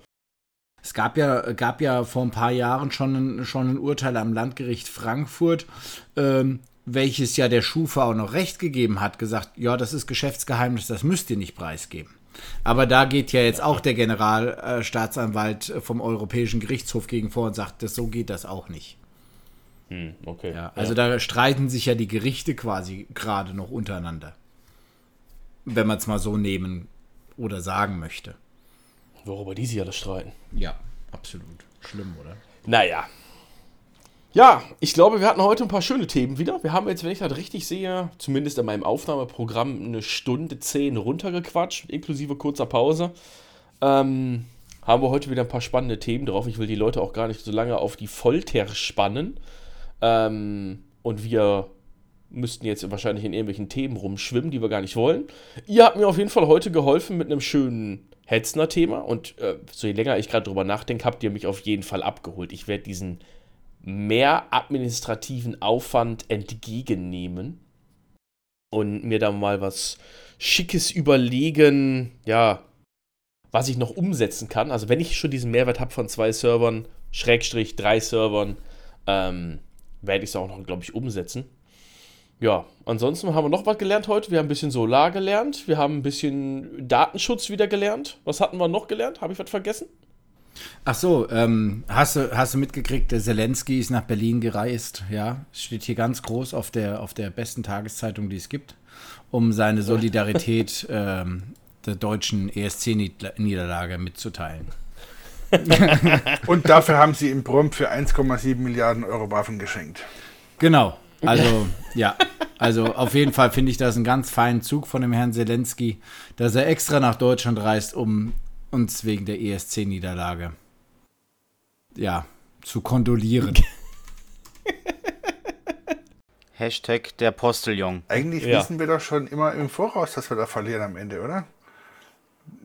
Es gab ja, gab ja vor ein paar Jahren schon ein, schon ein Urteil am Landgericht Frankfurt, ähm, welches ja der Schufa auch noch recht gegeben hat, gesagt, ja, das ist Geschäftsgeheimnis, das müsst ihr nicht preisgeben. Aber da geht ja jetzt auch der Generalstaatsanwalt vom Europäischen Gerichtshof gegen vor und sagt, das, so geht das auch nicht. Hm, okay. Ja, also da streiten sich ja die Gerichte quasi gerade noch untereinander. Wenn man es mal so nehmen oder sagen möchte. Worüber die sich alle streiten. Ja, absolut. Schlimm, oder? Naja. Ja, ich glaube, wir hatten heute ein paar schöne Themen wieder. Wir haben jetzt, wenn ich das richtig sehe, zumindest in meinem Aufnahmeprogramm eine Stunde zehn runtergequatscht, inklusive kurzer Pause. Ähm, haben wir heute wieder ein paar spannende Themen drauf. Ich will die Leute auch gar nicht so lange auf die Folter spannen. Ähm, und wir müssten jetzt wahrscheinlich in irgendwelchen Themen rumschwimmen, die wir gar nicht wollen. Ihr habt mir auf jeden Fall heute geholfen mit einem schönen Hetzner-Thema. Und äh, so je länger ich gerade drüber nachdenke, habt ihr mich auf jeden Fall abgeholt. Ich werde diesen mehr administrativen Aufwand entgegennehmen und mir da mal was Schickes überlegen, ja, was ich noch umsetzen kann. Also wenn ich schon diesen Mehrwert habe von zwei Servern, Schrägstrich drei Servern, ähm, werde ich es auch noch, glaube ich, umsetzen. Ja, ansonsten haben wir noch was gelernt heute. Wir haben ein bisschen Solar gelernt. Wir haben ein bisschen Datenschutz wieder gelernt. Was hatten wir noch gelernt? Habe ich was vergessen? Ach so, ähm, hast, du, hast du mitgekriegt, der Zelensky ist nach Berlin gereist, ja, steht hier ganz groß auf der, auf der besten Tageszeitung, die es gibt, um seine Solidarität ähm, der deutschen ESC-Niederlage mitzuteilen. Und dafür haben sie ihm prompt für 1,7 Milliarden Euro Waffen geschenkt. Genau, also ja, also auf jeden Fall finde ich das einen ganz feinen Zug von dem Herrn Zelensky, dass er extra nach Deutschland reist, um uns wegen der ESC-Niederlage ja, zu kondolieren. Hashtag der Posteljong. Eigentlich Ja. wissen wir doch schon immer im Voraus, dass wir da verlieren am Ende, oder?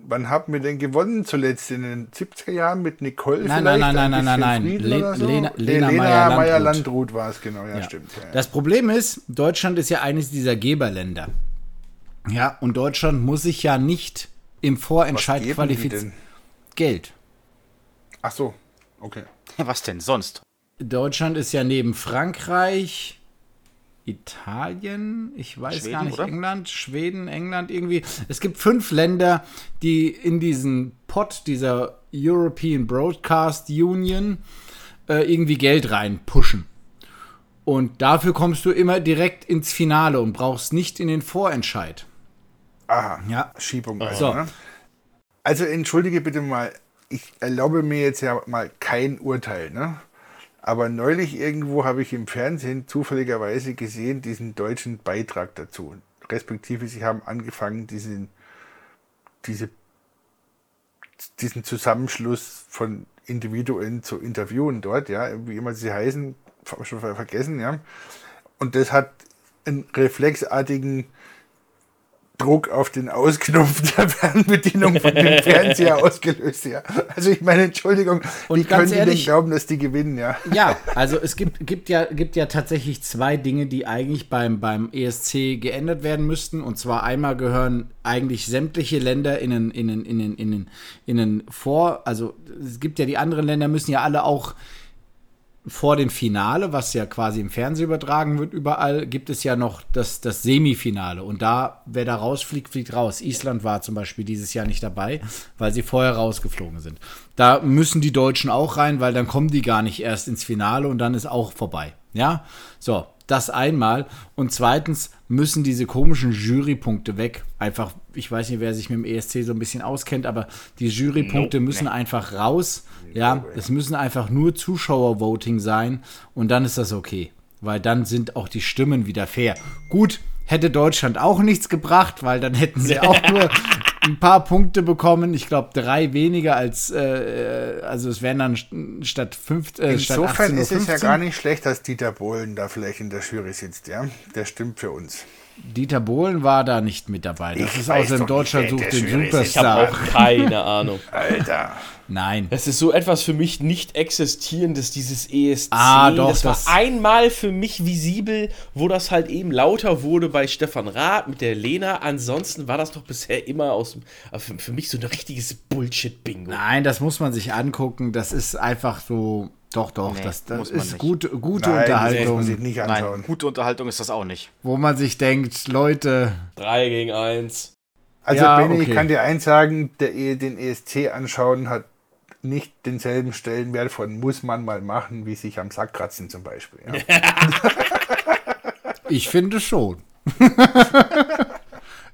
Wann haben wir denn gewonnen zuletzt? In den 70er Jahren mit Nicole Nein, vielleicht? nein, nein, Ein nein, nein, bisschen nein. Frieden Le- so? Lena- Lena Lena Meyer-Landrut. War es, genau. Ja, Ja. stimmt. Ja, ja. Das Problem ist, Deutschland ist ja eines dieser Geberländer. Ja, und Deutschland muss sich ja nicht im Vorentscheid denn? Geld. Ach so, okay. Was denn sonst? Deutschland ist ja neben Frankreich, Italien, ich weiß Schweden, gar nicht, oder? England, Schweden, England irgendwie. Es gibt fünf Länder, die in diesen Pot dieser European Broadcast Union äh, irgendwie Geld reinpushen. Und dafür kommst du immer direkt ins Finale und brauchst nicht in den Vorentscheid. Aha, Ja. Schiebung. Also, So. ne? also entschuldige bitte mal, ich erlaube mir jetzt ja mal kein Urteil, ne? Aber neulich irgendwo habe ich im Fernsehen zufälligerweise gesehen, diesen deutschen Beitrag dazu. Respektive, sie haben angefangen, diesen, diese, diesen Zusammenschluss von Individuen zu interviewen dort, ja, wie immer sie heißen, ich schon ver- vergessen, ja. Und das hat einen reflexartigen Druck auf den Ausknopf der Fernbedienung von dem Fernseher ausgelöst, ja. Also ich meine, Entschuldigung, Und wie können die denn ehrlich- glauben, dass die gewinnen, ja? Ja, also es gibt, gibt, ja, gibt ja tatsächlich zwei Dinge, die eigentlich beim, beim ESC geändert werden müssten. Und zwar einmal gehören eigentlich sämtliche Länder in den, in den, in den, in den, in den Vor-, also es gibt ja die anderen Länder, müssen ja alle auch vor dem Finale, was ja quasi im Fernsehen übertragen wird, überall gibt es ja noch das, das Semifinale. Und da, wer da rausfliegt, fliegt raus. Island war zum Beispiel dieses Jahr nicht dabei, weil sie vorher rausgeflogen sind. Da müssen die Deutschen auch rein, weil dann kommen die gar nicht erst ins Finale und dann ist auch vorbei. Ja, so, das einmal. Und zweitens müssen diese komischen Jurypunkte weg. Einfach, ich weiß nicht, wer sich mit dem ESC so ein bisschen auskennt, aber die Jurypunkte müssen einfach raus. Ja, es müssen einfach nur Zuschauervoting sein und dann ist das okay. Weil dann sind auch die Stimmen wieder fair. Gut, hätte Deutschland auch nichts gebracht, weil dann hätten sie auch nur ein paar Punkte bekommen. Ich glaube, drei weniger als, äh, also es wären dann st- statt fünf, äh, statt Insofern 18 ist es ja 15. gar nicht schlecht, dass Dieter Bohlen da vielleicht in der Jury sitzt, ja. Der stimmt für uns. Dieter Bohlen war da nicht mit dabei. Das Ich ist weiß außer doch Deutschland sucht den sitzt. Ich habe Superstar. auch keine Ahnung. Alter. Nein. Das ist so etwas für mich nicht existierendes, dieses ESC. Ah, doch, das war das- einmal für mich visibel, wo das halt eben lauter wurde bei Stefan Rath mit der Lena. Ansonsten war das doch bisher immer aus dem, äh, für, für mich so ein richtiges Bullshit-Bingo. Nein, das muss man sich angucken. Das ist einfach so. Doch, doch, Nee, das, das muss man ist nicht. gute, gute Nein, das muss man sich Unterhaltung, nicht Nein, anschauen. gute Unterhaltung ist das auch nicht. wo man sich denkt, Leute, 3 gegen 1. Also, Ja, Benny, okay. ich kann dir eins sagen, der, E- den ESC anschauen hat nicht denselben Stellenwert von muss man mal machen, wie sich am Sack kratzen zum Beispiel. Ja. ich finde schon.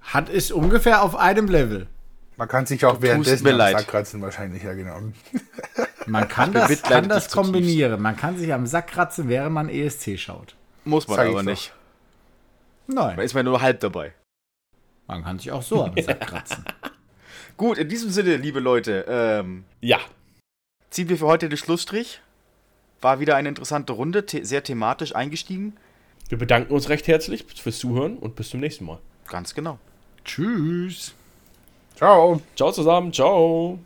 Hat ist ungefähr auf einem Level. Man kann sich auch Du währenddessen am leid. Sack kratzen, wahrscheinlich, ja genau. Man kann das, kann das kombinieren. Man kann sich am Sack kratzen, während man ESC schaut. Muss man Sag aber nicht. Nein, Da ist man nur halb dabei. man kann sich auch so am Sack kratzen. Gut, in diesem Sinne, liebe Leute, ähm, Ja, ziehen wir für heute den Schlussstrich. War wieder eine interessante Runde, the sehr thematisch eingestiegen. wir bedanken uns recht herzlich fürs Zuhören und bis zum nächsten Mal. Ganz genau. Tschüss. Ciao. Ciao zusammen, ciao.